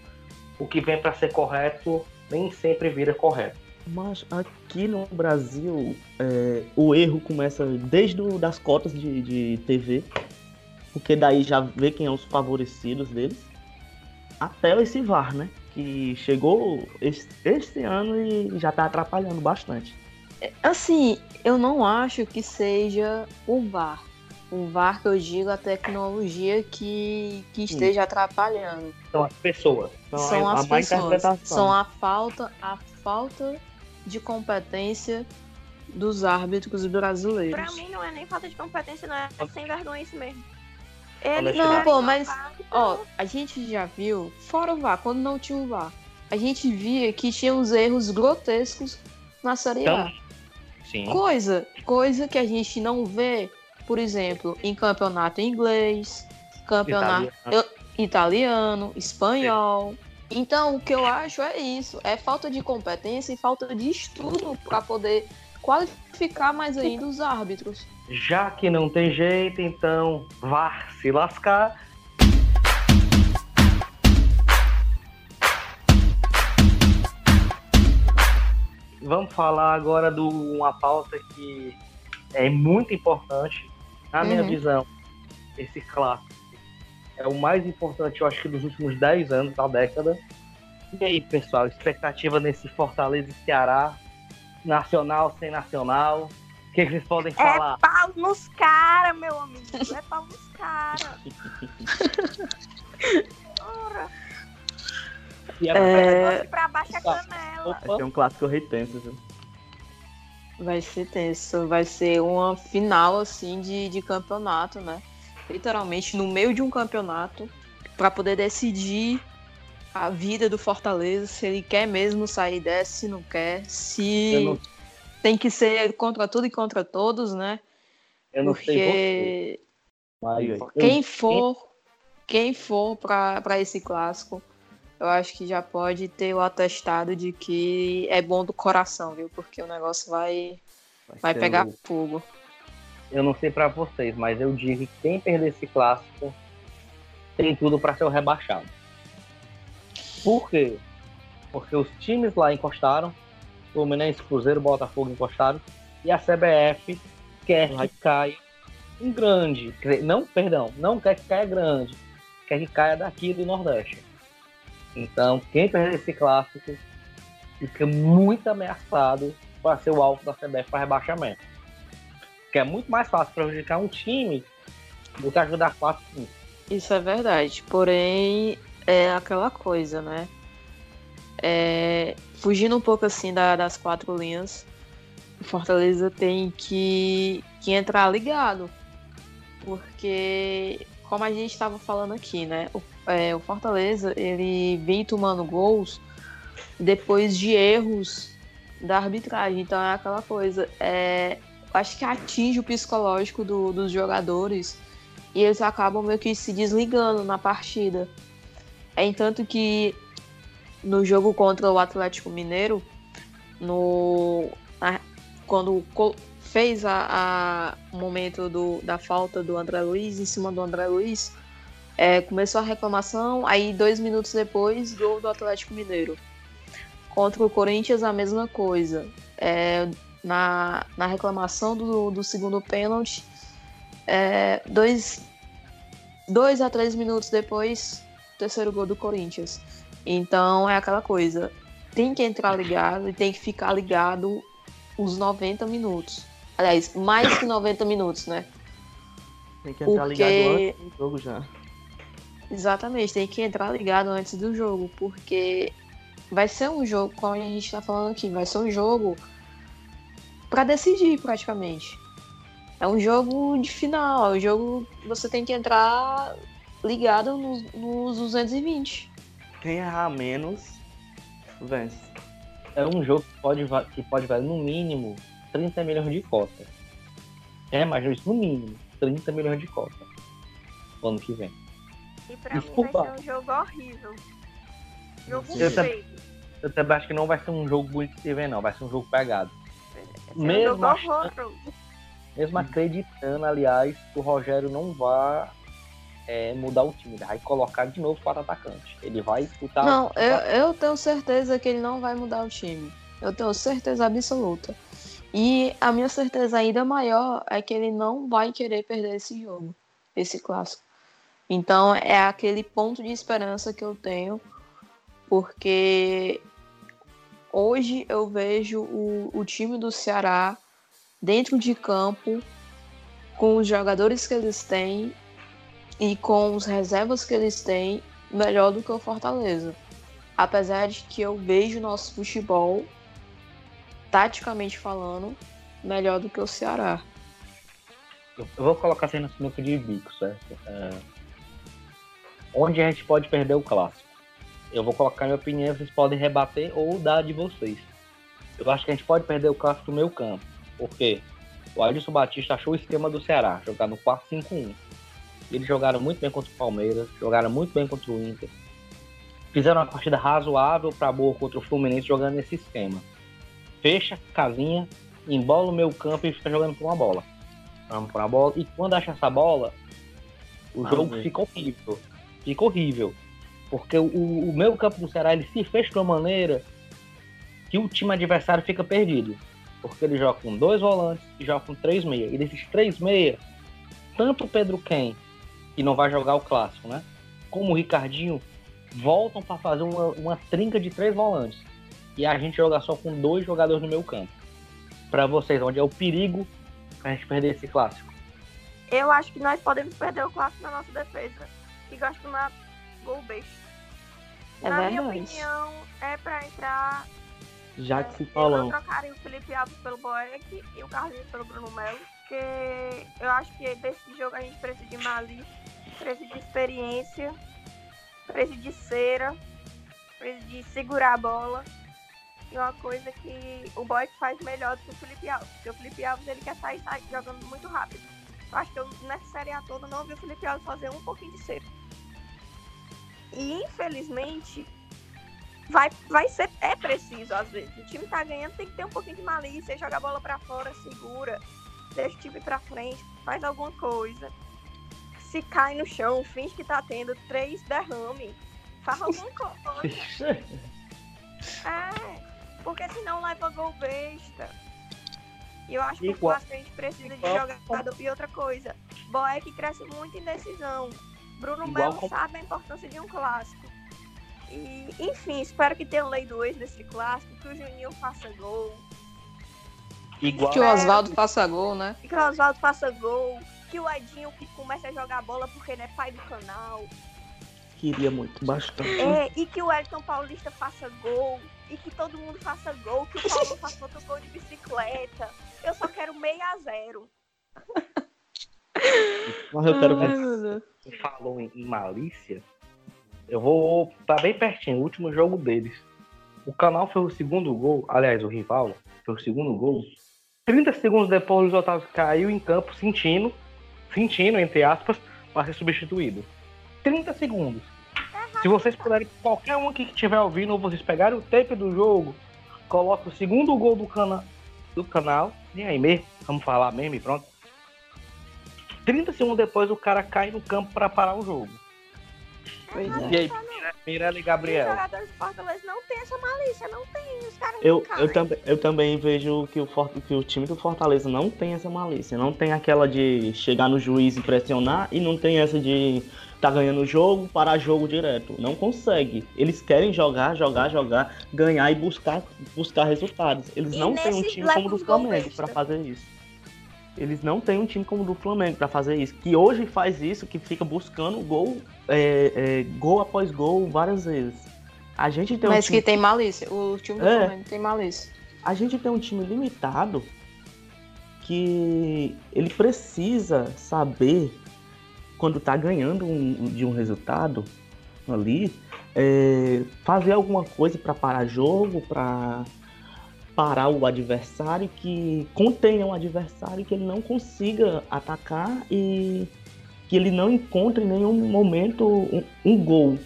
Speaker 1: o que vem para ser correto nem sempre vira correto.
Speaker 3: Mas aqui no Brasil, é, o erro começa desde o, das cotas de, de TV, porque daí já vê quem é os favorecidos deles, até esse VAR, né? Que chegou este, este ano e já está atrapalhando bastante.
Speaker 4: É, assim, eu não acho que seja o VAR o VAR que eu digo a tecnologia que, que esteja atrapalhando.
Speaker 1: São as pessoas.
Speaker 4: São, são a, as a pessoas. São a falta, a falta de competência dos árbitros brasileiros.
Speaker 2: Pra mim não é nem falta de competência, não é sem vergonha isso mesmo.
Speaker 4: Eles não, pô, mas ó, a gente já viu, fora o VAR, quando não tinha o VAR, a gente via que tinha uns erros grotescos na Série A. Sim. Coisa, coisa que a gente não vê por exemplo, em campeonato inglês, campeonato italiano, italiano espanhol. Então, o que eu acho é isso: é falta de competência e falta de estudo para poder qualificar mais ainda os árbitros.
Speaker 1: Já que não tem jeito, então vá se lascar. Vamos falar agora de uma pauta que é muito importante na minha uhum. visão, esse clássico é o mais importante, eu acho que dos últimos 10 anos, da década. E aí, pessoal, expectativa nesse Fortaleza e Ceará, nacional sem nacional. O que, que vocês podem falar?
Speaker 2: É pau nos caras, meu amigo. É pau nos caras. Ora.
Speaker 3: E é... pra baixo a canela. Vai um clássico retenso, viu?
Speaker 4: Vai ser tenso, vai ser uma final assim de, de campeonato, né? Literalmente no meio de um campeonato para poder decidir a vida do Fortaleza, se ele quer mesmo sair dessa, se não quer, se não... tem que ser contra tudo e contra todos, né?
Speaker 1: Eu não Porque sei
Speaker 4: você. quem for, quem for para esse clássico, eu acho que já pode ter o atestado de que é bom do coração, viu? Porque o negócio vai, vai, vai pegar fogo.
Speaker 1: Eu não sei para vocês, mas eu digo que quem perder esse clássico tem tudo para ser o rebaixado. Por quê? Porque os times lá encostaram, Fluminense, Cruzeiro, Botafogo encostaram, e a CBF quer que caia um grande. Não, perdão, não quer que caia grande, quer que caia daqui do Nordeste. Então, quem perder esse clássico fica muito ameaçado para ser o alvo da CBF para rebaixamento. Porque é muito mais fácil prejudicar um time do que ajudar quatro times.
Speaker 4: Isso é verdade. Porém, é aquela coisa, né? É, fugindo um pouco assim da, das quatro linhas, o Fortaleza tem que, que entrar ligado. Porque, como a gente estava falando aqui, né? O, é, o Fortaleza ele vem tomando gols depois de erros da arbitragem. Então é aquela coisa. É, acho que atinge o psicológico do, dos jogadores e eles acabam meio que se desligando na partida. É entanto que no jogo contra o Atlético Mineiro, no a, quando fez a, a momento do, da falta do André Luiz em cima do André Luiz, é, começou a reclamação, aí dois minutos depois, gol do Atlético Mineiro. Contra o Corinthians, a mesma coisa. É, na, na reclamação do, do segundo pênalti, é, dois, dois a três minutos depois, terceiro gol do Corinthians. Então é aquela coisa, tem que entrar ligado e tem que ficar ligado os 90 minutos. Aliás, mais que 90 minutos, né?
Speaker 3: Tem que entrar porque... ligado antes do jogo já.
Speaker 4: Exatamente, tem que entrar ligado antes do jogo, porque vai ser um jogo, como a gente está falando aqui, vai ser um jogo para decidir praticamente. É um jogo de final, é um jogo que você tem que entrar ligado nos, nos 220.
Speaker 3: Quem errar menos, vence.
Speaker 1: É um jogo que pode, que pode valer no mínimo 30 milhões de cotas. É, mas isso no mínimo 30 milhões de cotas. No ano que vem.
Speaker 2: E pra Desculpa. mim vai ser um jogo horrível. Jogo eu feio.
Speaker 1: Eu também acho que não vai ser um jogo bonito de se ver, não. Vai ser um jogo pegado.
Speaker 2: Mesmo, um achando,
Speaker 1: mesmo acreditando, aliás, que o Rogério não vai é, mudar o time, ele vai colocar de novo quatro atacantes. Ele vai disputar.
Speaker 4: Não, eu, eu tenho certeza que ele não vai mudar o time. Eu tenho certeza absoluta. E a minha certeza ainda maior é que ele não vai querer perder esse jogo, esse clássico. Então é aquele ponto de esperança que eu tenho, porque hoje eu vejo o, o time do Ceará dentro de campo, com os jogadores que eles têm e com os reservas que eles têm, melhor do que o Fortaleza. Apesar de que eu vejo nosso futebol, taticamente falando, melhor do que o Ceará.
Speaker 1: Eu vou colocar assim no sinuca de bico, certo? É... Onde a gente pode perder o clássico? Eu vou colocar minha opinião, vocês podem rebater ou dar de vocês. Eu acho que a gente pode perder o clássico no meio campo. Por quê? O Alisson Batista achou o esquema do Ceará, jogar no 4-5-1. Eles jogaram muito bem contra o Palmeiras, jogaram muito bem contra o Inter. Fizeram uma partida razoável para boa contra o Fluminense jogando nesse esquema. Fecha casinha, embola o meu campo e fica jogando por uma bola. Vamos por uma bola. E quando acha essa bola, o jogo fica horrível. Fica horrível. Porque o, o campo do Ceará ele se fecha de uma maneira que o time adversário fica perdido. Porque ele joga com dois volantes e joga com três meias. E desses três meias, tanto o Pedro Ken, que não vai jogar o clássico, né? Como o Ricardinho, voltam para fazer uma, uma trinca de três volantes. E a gente joga só com dois jogadores no meio campo. Para vocês, onde é o perigo a gente perder esse clássico?
Speaker 2: Eu acho que nós podemos perder o clássico na nossa defesa. E gosto de tomar gol besta. É Na verdade. minha opinião, é pra entrar.
Speaker 3: Já que se falou.
Speaker 2: Eu trocaria o Felipe Alves pelo Boeck e o Carlinhos pelo Bruno Melo. Porque eu acho que desse jogo a gente precisa de malícia, precisa de experiência, precisa de cera. de segurar a bola. E uma coisa que o Boy faz melhor do que o Felipe Alves. Porque o Felipe Alves ele quer sair, sair jogando muito rápido. Eu acho que eu, nessa série A toda não vi o Felipe Alves fazer um pouquinho de cerco. E infelizmente vai, vai ser é preciso às vezes. O time tá ganhando, tem que ter um pouquinho de malícia, joga a bola para fora, segura, deixa o time para frente, faz alguma coisa. Se cai no chão, finge que tá tendo três derrame, faz alguma coisa. é, porque senão leva gol besta. E eu acho que o a gente precisa de jogador. E outra coisa, Boeck cresce muito em decisão. Bruno Melo com... sabe a importância de um clássico. E, enfim, espero que tenha um lei do ex nesse clássico, que o Juninho faça gol.
Speaker 4: Igual. Que o Oswaldo faça gol, né?
Speaker 2: Que o Oswaldo faça gol. Que o Edinho que comece a jogar bola porque ele é pai do canal.
Speaker 3: Queria muito, bastante.
Speaker 2: É, e que o Elton Paulista faça gol. E que todo mundo faça gol. Que o Paulo faça outro gol de bicicleta. Eu só quero meio a zero.
Speaker 1: Mas eu quero ver. Falou em, em malícia. Eu vou tá bem pertinho, o último jogo deles. O canal foi o segundo gol, aliás, o rival foi o segundo gol. 30 segundos depois, o Luiz Otávio caiu em campo sentindo, sentindo, entre aspas, para ser substituído. 30 segundos. Se vocês puderem, qualquer um que estiver ouvindo, ou vocês pegarem o tape do jogo, coloca o segundo gol do, cana do canal, e aí mesmo, vamos falar mesmo e pronto. 30 segundos depois o cara cai no campo para parar o jogo.
Speaker 2: Pois
Speaker 1: é. E aí, Mirella e Gabriel? Os
Speaker 2: jogadores do Fortaleza não tem essa malícia, não tem. Os caras
Speaker 3: eu, eu, também, eu também vejo que o, que o time do Fortaleza não tem essa malícia. Não tem aquela de chegar no juiz e pressionar e não tem essa de tá ganhando o jogo, parar jogo direto. Não consegue. Eles querem jogar, jogar, jogar, ganhar e buscar, buscar resultados. Eles e não têm um time como o do Flamengo para fazer isso. Eles não têm um time como o do Flamengo para fazer isso. Que hoje faz isso, que fica buscando gol, é, é, gol após gol várias vezes. A gente tem
Speaker 4: Mas
Speaker 3: um time...
Speaker 4: que tem malícia. O time do é, Flamengo tem malícia.
Speaker 3: A gente tem um time limitado que ele precisa saber quando tá ganhando um, de um resultado ali, é, fazer alguma coisa para parar jogo, para parar o adversário, que contenha o adversário, que ele não consiga atacar e que ele não encontre em nenhum momento um, um gol.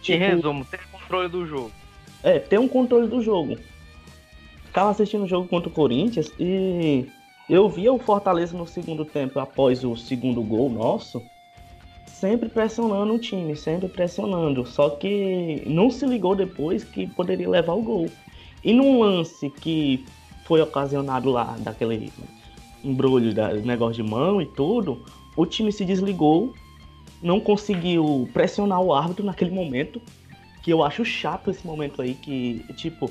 Speaker 1: Tipo, em resumo, ter controle do jogo.
Speaker 3: É, ter um controle do jogo. Tava assistindo o jogo contra o Corinthians e eu via o Fortaleza no segundo tempo, após o segundo gol nosso, sempre pressionando o time, sempre pressionando. Só que não se ligou depois que poderia levar o gol. E num lance que foi ocasionado lá, daquele embrulho, da, negócio de mão e tudo, o time se desligou, não conseguiu pressionar o árbitro naquele momento, que eu acho chato esse momento aí, que, tipo,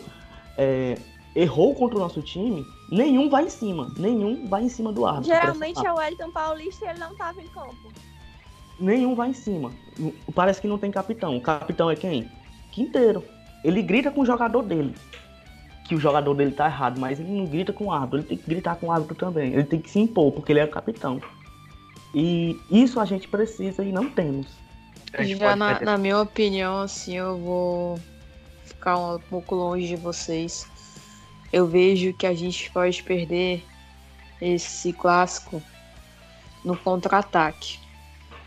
Speaker 3: é, errou contra o nosso time, nenhum vai em cima, nenhum vai em cima do árbitro.
Speaker 2: Geralmente é o Wellington Paulista e ele não tava em campo.
Speaker 3: Nenhum vai em cima. Parece que não tem capitão. O capitão é quem? Quinteiro. Ele grita com o jogador dele que o jogador dele tá errado, mas ele não grita com o árbitro, ele tem que gritar com o árbitro também. Ele tem que se impor, porque ele é o capitão. E isso a gente precisa e não temos.
Speaker 4: Já na, na, minha opinião, assim, eu vou ficar um pouco longe de vocês. Eu vejo que a gente pode perder esse clássico no contra-ataque.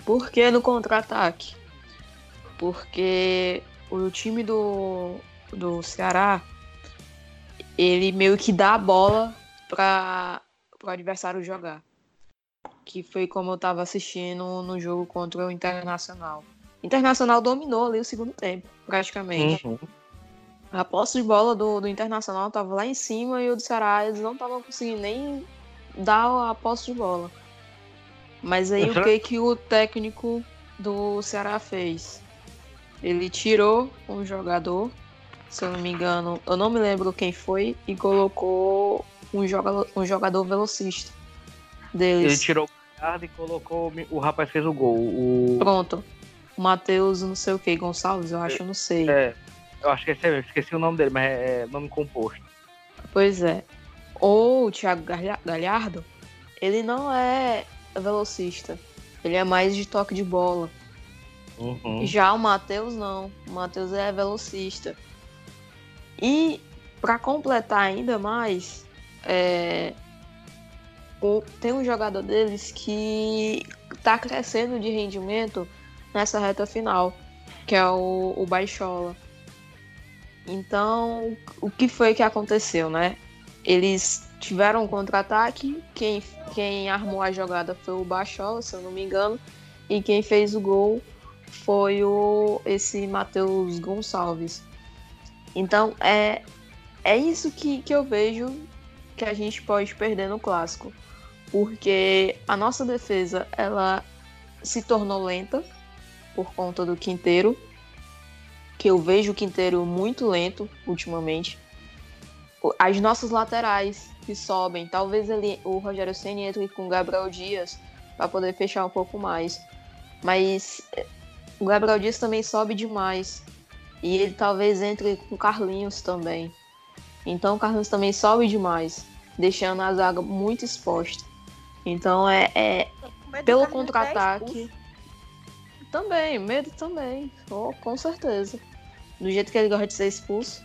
Speaker 4: Por que no contra-ataque? Porque o time do, do Ceará ele meio que dá a bola para o adversário jogar. Que foi como eu estava assistindo no jogo contra o Internacional. O Internacional dominou ali o segundo tempo, praticamente. Uhum. A posse de bola do, do Internacional estava lá em cima e o do Ceará eles não estavam conseguindo nem dar a posse de bola. Mas aí uhum. o que que o técnico do Ceará fez? Ele tirou um jogador se eu não me engano, eu não me lembro quem foi, e colocou um jogador, um jogador velocista deles.
Speaker 1: Ele tirou o card e colocou o rapaz fez o gol. O...
Speaker 4: Pronto. O Matheus, não sei o que, Gonçalves, eu acho, eu não sei.
Speaker 1: É, eu acho que esse é, esqueci o nome dele, mas é, é nome composto.
Speaker 4: Pois é. Ou o Thiago Galhardo, ele não é velocista. Ele é mais de toque de bola. Uhum. Já o Matheus não. O Matheus é velocista. E para completar ainda mais, é, tem um jogador deles que está crescendo de rendimento nessa reta final, que é o, o Baixola. Então, o que foi que aconteceu, né? Eles tiveram um contra-ataque, quem, quem armou a jogada foi o Baixola, se eu não me engano, e quem fez o gol foi o esse Matheus Gonçalves. Então, é, é isso que, que eu vejo que a gente pode perder no clássico. Porque a nossa defesa, ela se tornou lenta por conta do Quinteiro, que eu vejo o Quinteiro muito lento ultimamente. As nossas laterais que sobem, talvez ele, o Rogério Senna entre com o Gabriel Dias para poder fechar um pouco mais. Mas eh, o Gabriel Dias também sobe demais. E ele talvez entre com o Carlinhos também. Então o Carlinhos também sobe demais, deixando a zaga muito exposta. Então é, é pelo contra-ataque. Também, medo também. Oh, com certeza. Do jeito que ele gosta de ser expulso.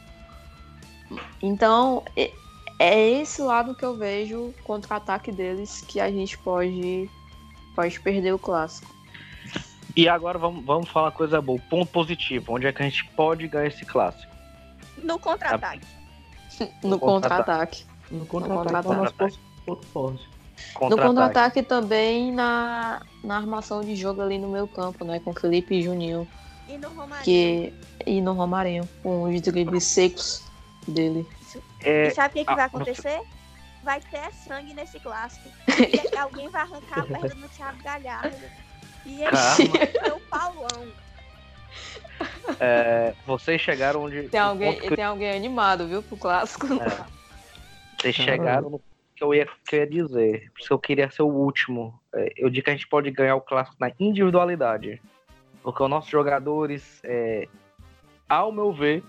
Speaker 4: Então, é, é esse lado que eu vejo contra-ataque deles que a gente pode, pode perder o clássico.
Speaker 1: E agora vamos, vamos falar coisa boa. Ponto positivo. Onde é que a gente pode ganhar esse clássico?
Speaker 2: No contra-ataque.
Speaker 4: no contra-ataque.
Speaker 3: No contra-ataque é o nosso ponto forte.
Speaker 4: Contra no contra-ataque também na, na armação de jogo ali no meu campo, né? Com Felipe e Juninho.
Speaker 2: E no Romarinho.
Speaker 4: Que, e no Romarinho, com os dribles secos dele.
Speaker 2: É, e sabe o que, que vai acontecer? Vai ter sangue nesse clássico. E alguém vai arrancar a perna do Thiago Galhardo. E ele vai o Paulão.
Speaker 1: É, vocês chegaram onde.
Speaker 4: Tem alguém, que... tem alguém animado, viu, pro clássico. É.
Speaker 1: Vocês chegaram no que eu ia, que eu ia dizer. Se eu queria ser o último. É, eu digo que a gente pode ganhar o clássico na individualidade. Porque os nossos jogadores, é, ao meu ver,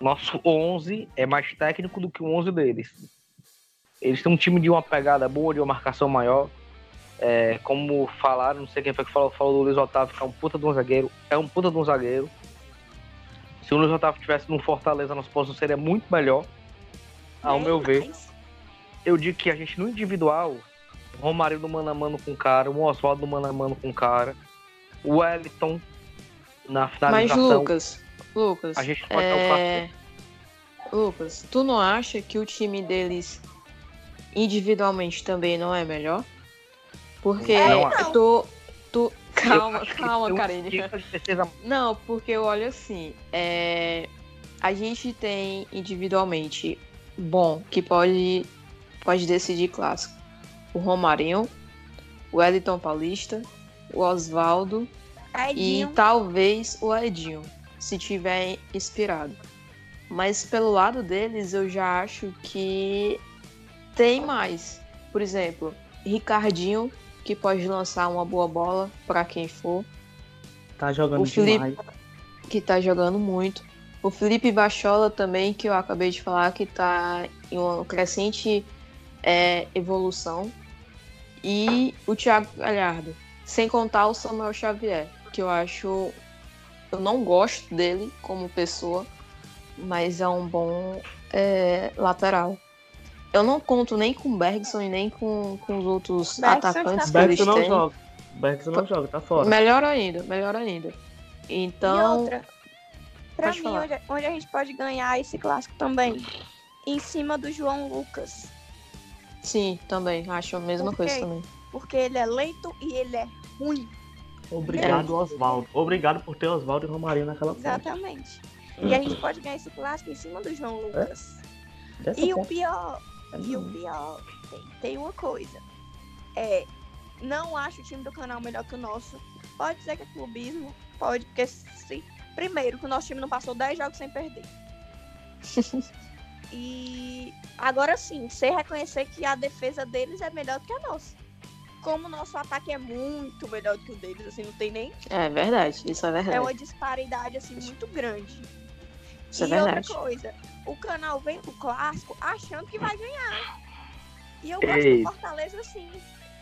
Speaker 1: nosso 11 é mais técnico do que o 11 deles. Eles têm um time de uma pegada boa, de uma marcação maior. É, como falaram, não sei quem foi que falou, falou do Luiz Otávio, que é um puta de um zagueiro. É um puta de um zagueiro. Se o Luiz Otávio tivesse no Fortaleza, nosso posto seria muito melhor, ao é meu ver eu digo que a gente no individual, o Romário do mano a mano com o cara, o Oswaldo do mano a mano com o cara, o Wellington na finalização.
Speaker 4: Mas Lucas, Lucas, a gente pode é... o Lucas, tu não acha que o time deles individualmente também não é melhor? Porque é, tu, tu, calma, calma, Karine. Não, porque olha assim, é, a gente tem individualmente bom que pode pode decidir clássico. O Romarinho, o Edson Paulista, o Oswaldo e talvez o Edinho, se tiver inspirado. Mas pelo lado deles, eu já acho que tem mais. Por exemplo, Ricardinho, que pode lançar uma boa bola para quem for.
Speaker 3: Tá jogando o Felipe, demais.
Speaker 4: Que tá jogando muito. O Felipe Bachola também, que eu acabei de falar, que tá em uma crescente é, evolução. E o Thiago Galhardo. Sem contar o Samuel Xavier, que eu acho. Eu não gosto dele como pessoa, mas é um bom é, lateral. Eu não conto nem com o Bergson e nem com, com os outros Bergson atacantes
Speaker 3: tá que eles não têm. Joga. Bergson não joga, tá fora.
Speaker 4: Melhor ainda, melhor ainda. Então.
Speaker 2: E outra, pra mim, onde, onde a gente pode ganhar esse clássico também? Em cima do João Lucas.
Speaker 4: Sim, também. Acho a mesma coisa também.
Speaker 2: Porque ele é lento e ele é ruim.
Speaker 3: Obrigado, é. Oswaldo. Obrigado por ter Oswaldo e Romarinho naquela
Speaker 2: Exatamente. E a gente pode ganhar esse clássico em cima do João Lucas. É? E o pior, e o pior, tem, tem uma coisa. É, não acho o time do canal melhor que o nosso. Pode dizer que é clubismo, pode, porque se, primeiro que o nosso time não passou 10 jogos sem perder. E agora sim, sem reconhecer que a defesa deles é melhor do que a nossa. Como o nosso ataque é muito melhor do que o deles, assim, não tem nem.
Speaker 4: É verdade, isso é verdade.
Speaker 2: É uma disparidade, assim, muito grande.
Speaker 4: Isso é
Speaker 2: e
Speaker 4: é verdade.
Speaker 2: outra coisa, o canal vem pro clássico achando que vai ganhar. E eu gosto Ei. do Fortaleza assim,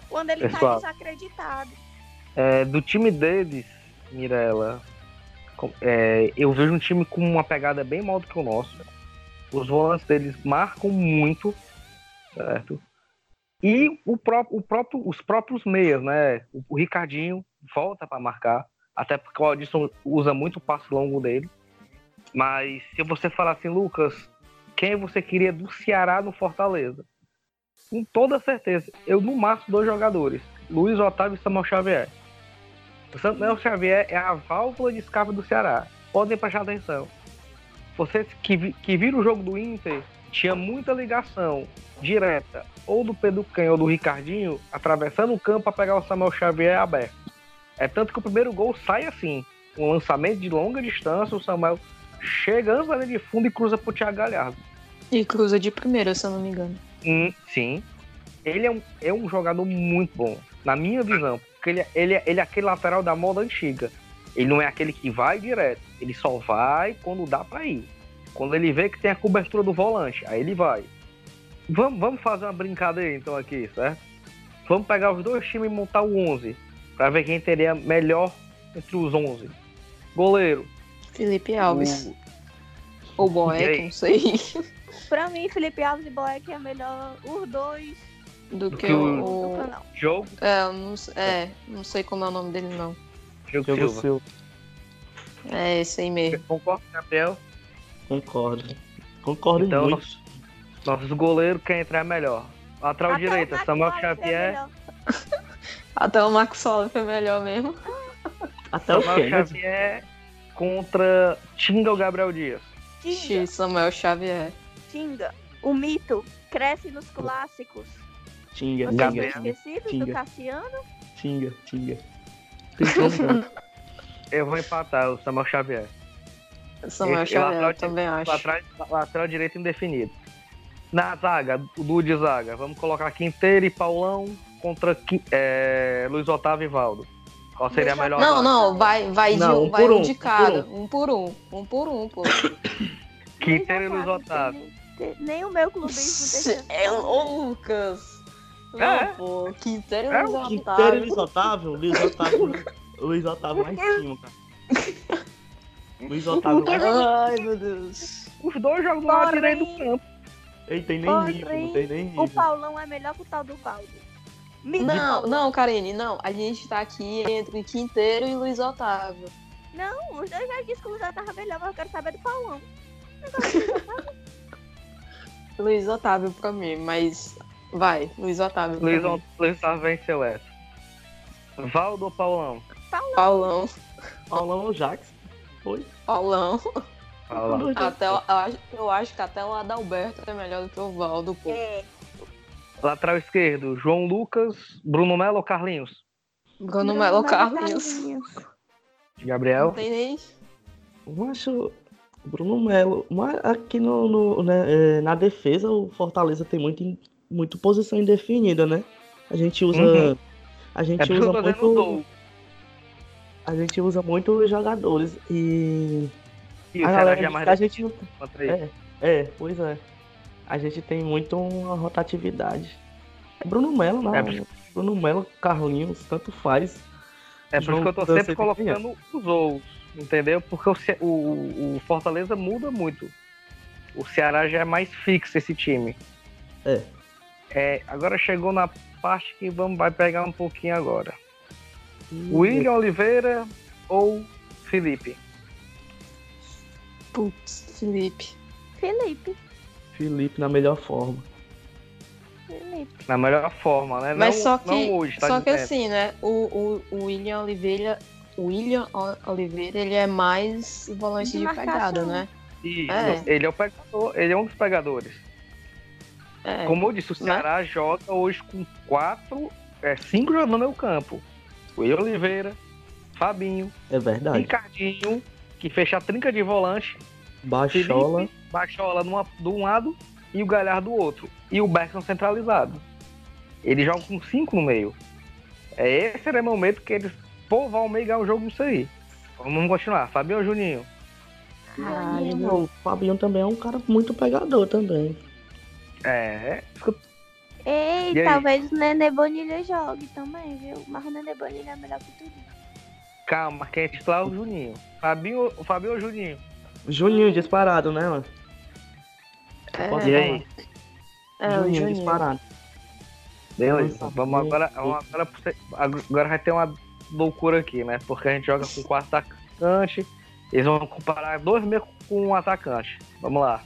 Speaker 2: quando ele tá Pessoal, tá desacreditado.
Speaker 1: É, do time deles, Mirella, é, eu vejo um time com uma pegada bem maior do que o nosso. Os volantes deles marcam muito, certo? E o próprio, o próprio, os próprios meias, né? O, o Ricardinho volta para marcar, até porque o Aldisson usa muito o passe longo dele. Mas se você falar assim, Lucas, quem você queria do Ceará no Fortaleza? Com toda certeza, eu no máximo dois jogadores, Luiz Otávio e Samuel Xavier. O Samuel Xavier é a válvula de escape do Ceará. Podem prestar atenção. Vocês que, que viram o jogo do Inter, tinha muita ligação direta, ou do Pedro Canho ou do Ricardinho, atravessando o campo para pegar o Samuel Xavier aberto. É tanto que o primeiro gol sai assim, um lançamento de longa distância, o Samuel chega antes da linha de fundo e cruza pro Thiago Galhardo.
Speaker 4: E cruza de primeira, se eu não me engano.
Speaker 1: Hum, sim. Ele é um, é um jogador muito bom, na minha visão. Porque ele, é, ele, é, ele é aquele lateral da moda antiga. Ele não é aquele que vai direto. Ele só vai quando dá para ir. Quando ele vê que tem a cobertura do volante, aí ele vai. Vamos, vamos fazer uma brincadeira então aqui, certo? Vamos pegar os dois times e montar o 11. para ver quem teria melhor entre os 11. Goleiro.
Speaker 4: Felipe Alves. O... Ou Boeck, não sei.
Speaker 2: Pra mim, Felipe Alves e Boeck é melhor os dois
Speaker 4: do, do que, que, o,
Speaker 1: o... jogo.
Speaker 4: É, não, é, não sei como é o nome dele não.
Speaker 1: Jogo Silva. Silva.
Speaker 4: É esse aí mesmo.
Speaker 1: Concorda, Gabriel?
Speaker 3: Concordo. Concordo então, muito. Nosso,
Speaker 1: nossos goleiros quem entrar é melhor. Lateral Até direita, Samuel Xavier. É
Speaker 4: Até o Marcos Sola foi melhor mesmo.
Speaker 1: Até Samuel o Samuel Xavier contra Tinga ou Gabriel Dias.
Speaker 4: Tinga. Samuel Xavier.
Speaker 2: Tinga. O mito cresce nos clássicos.
Speaker 3: Tinga.
Speaker 2: Você
Speaker 3: Gabriel.
Speaker 2: esquecido Tinga. do Cassiano?
Speaker 3: Tinga, Tinga.
Speaker 1: Eu vou empatar o Samuel Xavier.
Speaker 4: Samuel Esse, Xavier, eu também acho.
Speaker 1: Lateral, lateral direito indefinido. Na zaga, do de zaga, vamos colocar Quinteiro e Paulão contra é, Luiz Otávio e Valdo. Qual seria a melhor?
Speaker 4: Não, não, vai, vai, não, de, um vai um, um de cada. Um por um. Um por um, pô.
Speaker 1: Quinteiro e Luiz Otávio.
Speaker 2: Nem o meu clubismo
Speaker 4: deixa. É, Lucas. Não, é. pô. Quinteiro e
Speaker 3: é,
Speaker 4: Luiz Otávio.
Speaker 3: Quinteiro e Luiz Otávio? Luiz Otávio. Luiz Otávio lá em cima, cara. Luiz Otávio
Speaker 4: lá Ai, meu Deus.
Speaker 1: Os dois jogam lado direito do campo.
Speaker 3: Ei, tem nem nível, não tem nem nível.
Speaker 2: O Paulão é melhor que o tal do Valdo.
Speaker 4: Não, não, Karine, não. A gente tá aqui entre Quinteiro e Luiz Otávio.
Speaker 2: Não, os dois já disse que o Luiz Otávio é melhor, mas eu quero saber do Paulão.
Speaker 4: Luiz Otávio pra mim, mas vai, Luiz Otávio.
Speaker 1: Luiz, Luiz Otávio venceu essa. Valdo ou Paulão?
Speaker 4: Paulão. Paulão.
Speaker 3: Paulão ou Jax? Foi?
Speaker 4: Paulão. Paulão. Até, eu, acho, eu acho que até o Adalberto é melhor do que o Valdo, pô. É.
Speaker 1: Lateral esquerdo, João Lucas, Bruno Melo ou Carlinhos?
Speaker 4: Bruno, Melo ou Carlinhos.
Speaker 1: Gabriel?
Speaker 4: Não tem nem.
Speaker 3: Eu acho Bruno Melo. Mas aqui no, no né, é, na defesa, o Fortaleza tem muito, muito posição indefinida, né? A gente usa. Uhum. A gente é usa muito. A gente usa muito os jogadores e.
Speaker 1: E a, galera, é mais
Speaker 3: a gente não. É, é, pois é a gente tem muito uma rotatividade. Bruno Melo, não. É, Bruno Melo, Carlinhos, tanto faz.
Speaker 1: É por isso que eu tô sempre colocando os outros, entendeu? Porque o, o, o, Fortaleza muda muito. O Ceará já é mais fixo esse time.
Speaker 3: É.
Speaker 1: é agora chegou na parte que vamos, vai pegar um pouquinho agora. Hum, William Oliveira ou Felipe?
Speaker 4: Putz, Felipe.
Speaker 2: Felipe.
Speaker 3: Felipe na melhor forma.
Speaker 2: Felipe.
Speaker 1: Na melhor forma, né?
Speaker 4: Mas
Speaker 1: não,
Speaker 4: só que,
Speaker 1: hoje, tá
Speaker 4: só que assim, né? O, o, o William Oliveira, William Oliveira, ele é mais volante de, de pegada, né?
Speaker 1: Isso, é. ele é o pegador, ele é um dos pegadores. É. Como eu disse, o Ceará Mas... joga hoje com quatro, é, cinco jogadores no meu campo. William Oliveira, Fabinho,
Speaker 3: é verdade.
Speaker 1: Ricardinho, que fecha a trinca de volante.
Speaker 3: Baixola.
Speaker 1: Baixola numa, de um lado e o Galhardo do outro. E o Bergson centralizado. Ele joga com cinco no meio. É esse era o momento que eles, pô, vão meio o jogo nisso aí. Vamos continuar. Fabinho ou Juninho?
Speaker 3: Ah, não, o Fabinho também é um cara muito pegador também.
Speaker 1: É.
Speaker 2: Ei, talvez o Nenê Bonilha jogue também, viu? Mas o Nenê Bonilha é melhor que tudo.
Speaker 1: Calma, quem é titular é o Juninho. Fabinho, o Fabinho ou o Juninho?
Speaker 3: Juninho disparado, né, mano?
Speaker 4: É,
Speaker 3: Posso
Speaker 1: E aí?
Speaker 4: é,
Speaker 3: Juninho
Speaker 4: Juninho.
Speaker 3: disparado.
Speaker 1: Beleza.
Speaker 3: Vamos
Speaker 1: agora. Vamos agora, agora vai ter uma loucura aqui, né? Porque a gente joga com quatro atacantes. Eles vão comparar dois meio com um atacante. Vamos lá.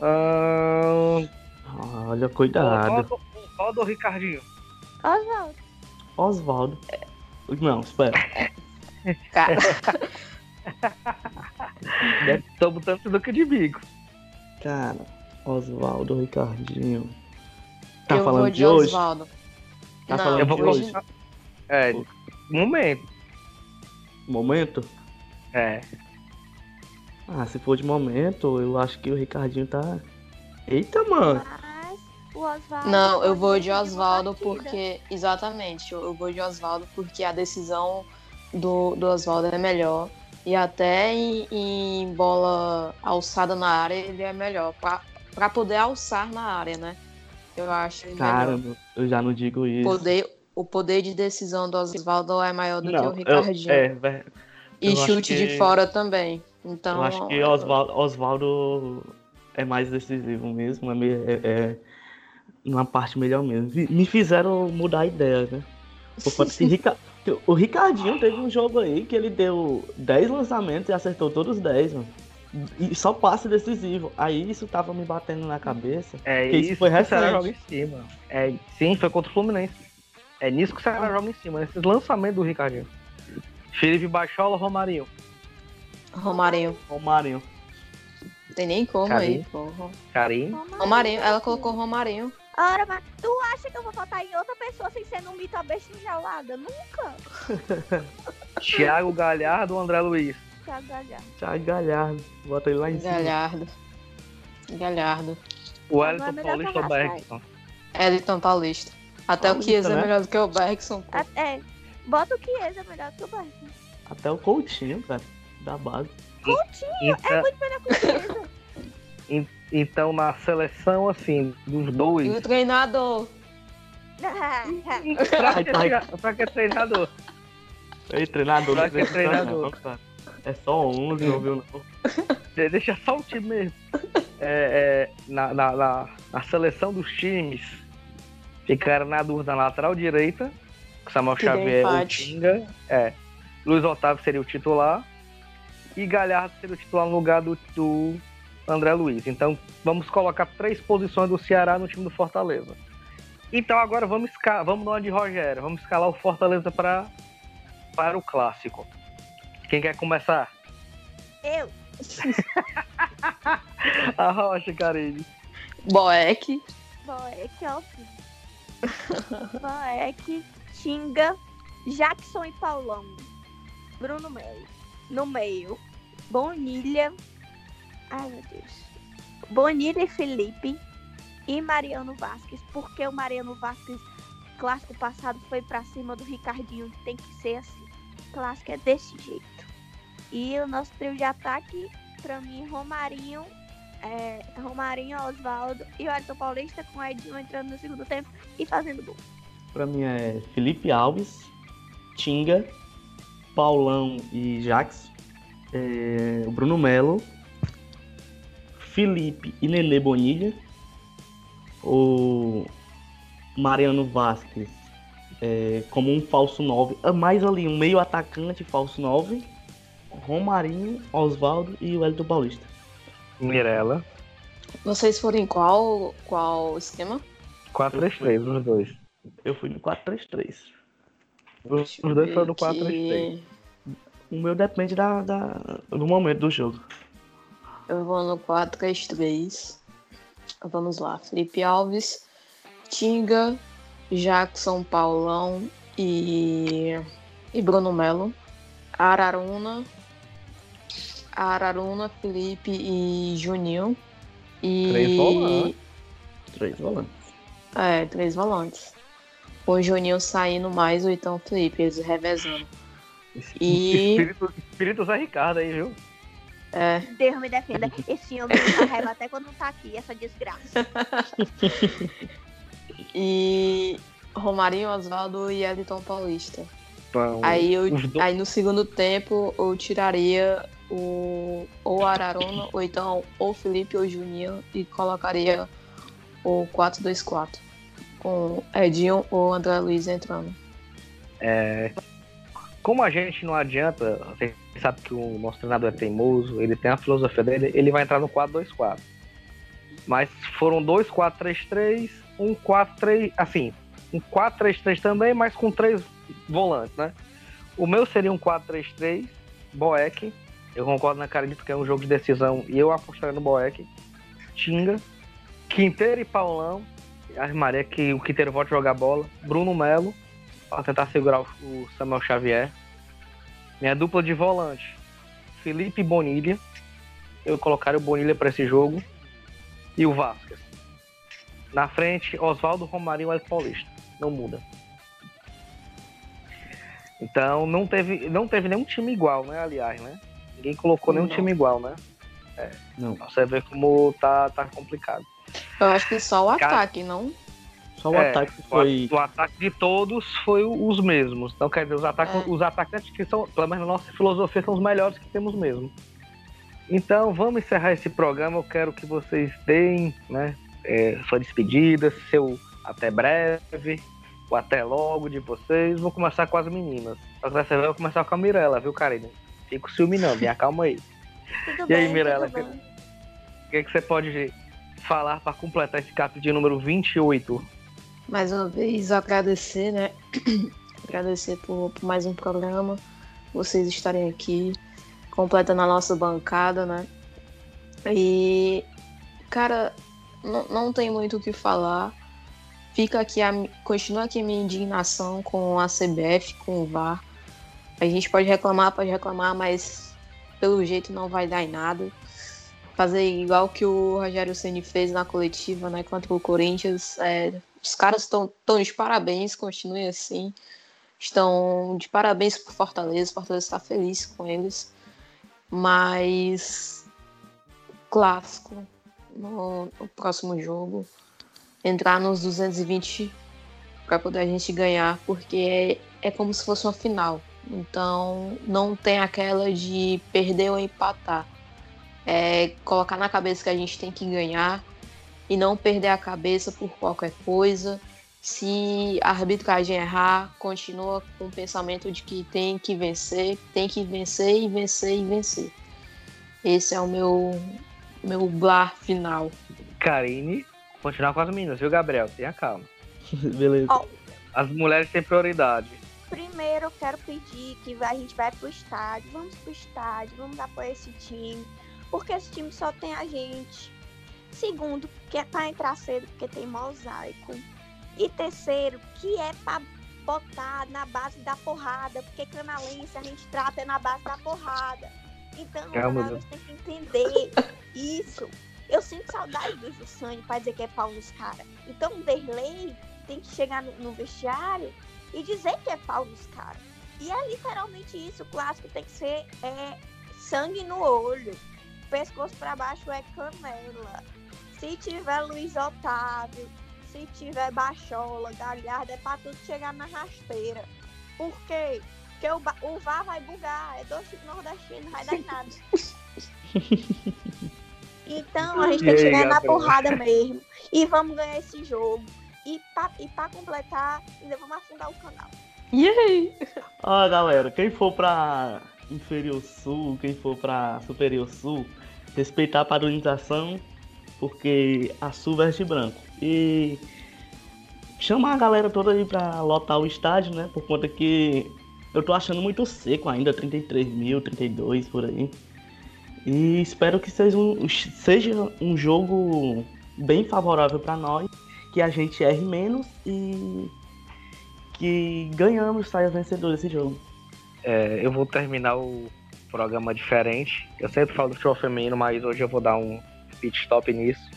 Speaker 1: Ahn,
Speaker 3: Olha, cuidado.
Speaker 1: qual, qual do Ricardinho?
Speaker 2: Oswaldo.
Speaker 3: Oswaldo. Não, espera.
Speaker 4: Cara,
Speaker 1: Tô botando sinuca de bico.
Speaker 3: Cara, Oswaldo, Ricardinho. Tá
Speaker 4: eu
Speaker 3: falando
Speaker 4: vou
Speaker 3: de,
Speaker 4: de
Speaker 3: hoje?
Speaker 4: Oswaldo.
Speaker 3: Tá
Speaker 4: Não,
Speaker 3: falando
Speaker 1: Eu vou
Speaker 3: de
Speaker 4: hoje-
Speaker 1: colocar. É, momento.
Speaker 3: Momento?
Speaker 1: É.
Speaker 3: Ah, se for de momento, eu acho que o Ricardinho tá. Eita, mano.
Speaker 2: Mas o Oswaldo.
Speaker 4: Não, eu vou de Oswaldo porque. Exatamente, eu eu vou de Oswaldo porque a decisão do, do Oswaldo é melhor. E até em, em bola alçada na área ele é melhor. Pra, pra poder alçar na área, né? Eu acho ele
Speaker 3: Cara,
Speaker 4: melhor.
Speaker 3: eu já não digo isso.
Speaker 4: Poder, o poder de decisão do Oswaldo é maior do que o
Speaker 3: não, eu,
Speaker 4: Ricardinho.
Speaker 3: é, vé-
Speaker 4: e chute de
Speaker 3: que-
Speaker 4: fora também. Então,
Speaker 3: eu acho que Oswaldo, Oswaldo é mais decisivo mesmo. É, é, é uma parte melhor mesmo. Me fizeram mudar a ideia, né? Rica- o Ricardinho teve um jogo aí que ele deu 10 lançamentos e acertou todos os 10, mano. E só passe decisivo. Aí isso tava me batendo na cabeça.
Speaker 1: É
Speaker 3: Que isso
Speaker 1: isso
Speaker 3: foi
Speaker 1: que o Ceará
Speaker 3: recente.
Speaker 1: joga em cima. É, sim, foi contra o Fluminense. É nisso que o Ceará joga em cima, nesses lançamentos do Ricardinho. Felipe Bachola, Romarinho.
Speaker 4: Romarinho.
Speaker 3: Romarinho.
Speaker 4: Não tem nem como
Speaker 1: Carinho.
Speaker 4: aí, porra.
Speaker 1: Carinho.
Speaker 4: Romarinho, ela colocou Romarinho.
Speaker 2: Ora, mas tu acha que eu vou votar em outra pessoa sem ser no mito a besta enjaulada? Nunca.
Speaker 1: Thiago Galhardo, André Luiz.
Speaker 2: Thiago Galhardo.
Speaker 3: Thiago Galhardo. Bota ele lá em cima.
Speaker 4: Galhardo. Galhardo.
Speaker 1: O Wellington
Speaker 2: é
Speaker 1: Paulista
Speaker 2: o
Speaker 1: ou Bergson.
Speaker 4: Elton Paulista. Até o
Speaker 3: Paulista,
Speaker 4: Chiesa é
Speaker 3: né?
Speaker 4: melhor do que o Bergson.
Speaker 2: É, bota o Chiesa melhor que o Bergson.
Speaker 3: Até o Coutinho, cara. Da base.
Speaker 1: Então,
Speaker 2: Melhor que o Chiesa.
Speaker 1: então, na seleção, assim, dos
Speaker 4: E
Speaker 1: dois.
Speaker 4: o treinador.
Speaker 1: pra, que, pra que treinador?
Speaker 3: Ei, treinador,
Speaker 1: Pra que
Speaker 3: precisa
Speaker 1: treinador?
Speaker 3: É só 11, não viu? Não.
Speaker 1: De- Deixa só o time mesmo. É, é, na, na, na, na seleção dos times, ficaram na dúvida na lateral direita, Samuel
Speaker 4: Que
Speaker 1: Xavier
Speaker 4: empate.
Speaker 1: Tinga. É. Luiz Otávio seria o titular. E Galhardo seria o titular no lugar do, do André Luiz. Então vamos colocar três posições do Ceará no time do Fortaleza. Então agora vamos escalar, vamos no de Rogério, vamos escalar o Fortaleza para para o clássico. Quem quer começar?
Speaker 2: Eu.
Speaker 1: A Rocha, Karine.
Speaker 4: Boeck.
Speaker 2: Boeck, ó. Boeck, Tinga, Jackson e Paulão. Bruno Melo. No meio. Bonilha. Ai, meu Deus. Bonilha e Felipe. E Mariano Vasquez. Porque o Mariano Vasquez, clássico passado, foi pra cima do Ricardinho. Tem que ser assim. Clássico é desse jeito. E o nosso trio de ataque, pra mim, Romarinho, é, Romarinho, Oswaldo e o Ayrton Paulista com o Edinho entrando no segundo tempo e fazendo gol.
Speaker 3: Pra mim é Felipe Alves, Tinga, Paulão e Jax, é, o Bruno Melo, Felipe e Nenê Bonilha, o Mariano Vasquez é, como um falso 9, é mais ali um meio atacante falso 9, Romarinho, Oswaldo e o Elton Paulista.
Speaker 1: Mirella.
Speaker 4: Vocês foram em qual, qual esquema?
Speaker 1: 4-3-3, os dois.
Speaker 3: Eu fui no 4-3-3.
Speaker 1: Os, os dois foram no 4-3-3.
Speaker 4: Que
Speaker 3: O meu depende da, da- do momento do jogo.
Speaker 4: Eu vou no 4-3-3. Vamos lá. Felipe Alves, Tinga, Jackson, Paulão e, e Bruno Melo. Araruna, Araruna, Felipe e Juninho. E...
Speaker 1: Três volantes.
Speaker 3: Três volantes.
Speaker 4: É, três volantes. O Juninho saindo mais o então Felipe, eles revezando. E-
Speaker 1: Espírito, espírito Zé Ricardo aí, viu?
Speaker 4: É,
Speaker 2: Deus me defenda. Esse homem me raiva até quando não tá aqui, essa desgraça.
Speaker 4: e Romarinho, Oswaldo e Elton Paulista. Então, aí, eu, do... aí no segundo tempo eu tiraria o ou Ararona, ou então ou Felipe ou Juninho e colocaria o 4-2-4 com Edinho ou André Luiz entrando.
Speaker 1: É, como a gente não adianta, você sabe que o nosso treinador é teimoso, ele tem a filosofia dele, ele vai entrar no 4-2-4. Mas foram dois 4-3-3, um 4-3, assim, um 4-3-3 também, mas com três volantes, né? O meu seria um 4-3-3, Boeck, eu concordo na cara de porque é um jogo de decisão e eu apostaria no Boeck, Tinga, Quinteiro e Paulão, armaria que o Quinteiro volte a jogar bola, Bruno Melo, para tentar segurar o Samuel Xavier. Minha dupla de volante, Felipe Bonilha. Eu colocaria o Bonilha para esse jogo. E o Vasquez. Na frente, Oswaldo Romarinho e Paulista. Não muda. Então não teve, não teve nenhum time igual, né? Aliás, né? Ninguém colocou nenhum não. time igual, né? É. Não. Você vê como tá, tá complicado.
Speaker 4: Eu acho que só o ataque, não?
Speaker 3: Só o é, ataque foi.
Speaker 1: O, o, ataque de todos foi os mesmos. Então, quer dizer, os, é. os atacantes que são, pelo menos na nossa filosofia, são os melhores que temos mesmo. Então, vamos encerrar esse programa. Eu quero que vocês deem né, é, sua despedida, seu até breve, o até logo de vocês. Vou começar com as meninas. Vez eu vou começar com a Mirella, viu, Karine? Fico ciúme não, me acalma aí.
Speaker 2: Tudo
Speaker 1: e
Speaker 2: bem,
Speaker 1: aí, Mirella, o que, que, que você pode falar para completar esse capítulo de número 28?
Speaker 4: mais uma vez agradecer, né? agradecer por, por, mais um programa, vocês estarem aqui, completando a nossa bancada, né? E, cara, não tem muito o que falar. Fica aqui, a, continua aqui a minha indignação com a CBF, com o VAR. A gente pode reclamar, pode reclamar, mas pelo jeito não vai dar em nada. Fazer igual que o Rogério Ceni fez na coletiva, né, contra o Corinthians, é, os caras estão tão de parabéns, continuem assim. Estão de parabéns pro Fortaleza. Fortaleza está feliz com eles. Mas clássico no, no próximo jogo. Entrar nos 220 para poder a gente ganhar, porque é, é como se fosse uma final. Então não tem aquela de perder ou empatar. É colocar na cabeça que a gente tem que ganhar e não perder a cabeça por qualquer coisa. Se a arbitragem errar, continua com o pensamento de que tem que vencer, tem que vencer e vencer e vencer. Esse é o meu meu blar final.
Speaker 1: Karine, continuar com as meninas, viu, Gabriel? Tenha calma.
Speaker 3: Beleza. Oh.
Speaker 1: As mulheres têm prioridade.
Speaker 2: Primeiro, eu quero pedir que a gente vai pro estádio, vamos pro estádio, vamos apoiar esse time, porque esse time só tem a gente. Segundo, que é para entrar cedo porque tem mosaico. E terceiro, que é para botar na base da porrada, porque canalense a gente trata na base da porrada. Então, o canalense tem que entender isso. Eu sinto saudade do Jussane para dizer que é pau nos caras. Então, o Verley tem que chegar no, no vestiário e dizer que é pau nos caras. E é literalmente isso. O clássico tem que ser é, sangue no olho. Pescoço para baixo é canela. Se tiver Luiz Otávio, se tiver Bachola, Galhardo, é pra tudo chegar na rasteira. Por quê? Porque o, o VAR vai bugar, é dois nordestinos, não vai dar nada. Então a gente tem que chegar na porrada mesmo. E vamos ganhar esse jogo. E pra, e pra completar, ainda vamos afundar o canal.
Speaker 3: E aí? Ó, galera, quem for pra Inferior Sul, quem for pra Superior Sul, respeitar a padronização porque a Sul veste branco. E chamar a galera toda aí pra lotar o estádio, né? Por conta que eu tô achando muito seco ainda, 33 mil, 32 por aí. E espero que seja um, seja um jogo bem favorável para nós, que a gente erre menos e que ganhamos, saia vencedor desse jogo.
Speaker 1: É, eu vou terminar o programa diferente. Eu sempre falo do futebol feminino, mas hoje eu vou dar um pit stop nisso.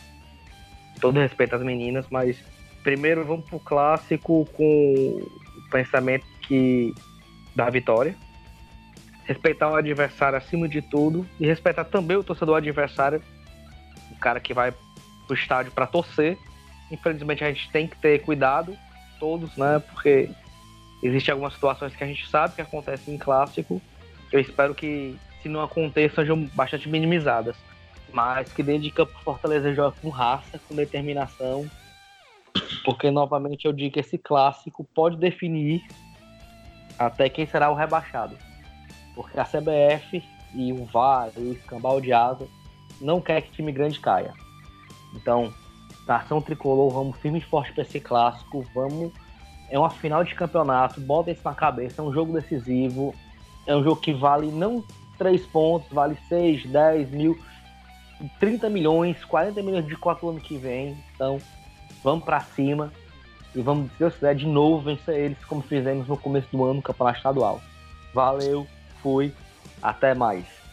Speaker 1: Todo respeito às meninas, mas primeiro vamos pro clássico com o pensamento que da vitória. Respeitar o adversário acima de tudo e respeitar também o torcedor adversário, o cara que vai pro estádio para torcer. Infelizmente a gente tem que ter cuidado, todos, né? Porque Existem algumas situações que a gente sabe que acontecem em clássico. Eu espero que, se não aconteça, sejam bastante minimizadas. Mas que dentro de campo Fortaleza joga com raça, com determinação. Porque, novamente, eu digo que esse clássico pode definir até quem será o rebaixado. Porque a CBF e o VAR e o escambau de asa não quer que time grande caia. Então, nação tricolor, vamos firme e forte para esse clássico, vamos. É uma final de campeonato, bota isso na cabeça, é um jogo decisivo, é um jogo que vale não 3 pontos, vale 6, 10 mil, 30 milhões, 40 milhões de quatro ano que vem. Então, vamos para cima e vamos, se Deus quiser, de novo vencer eles como fizemos no começo do ano no campeonato estadual. Valeu, fui, até mais.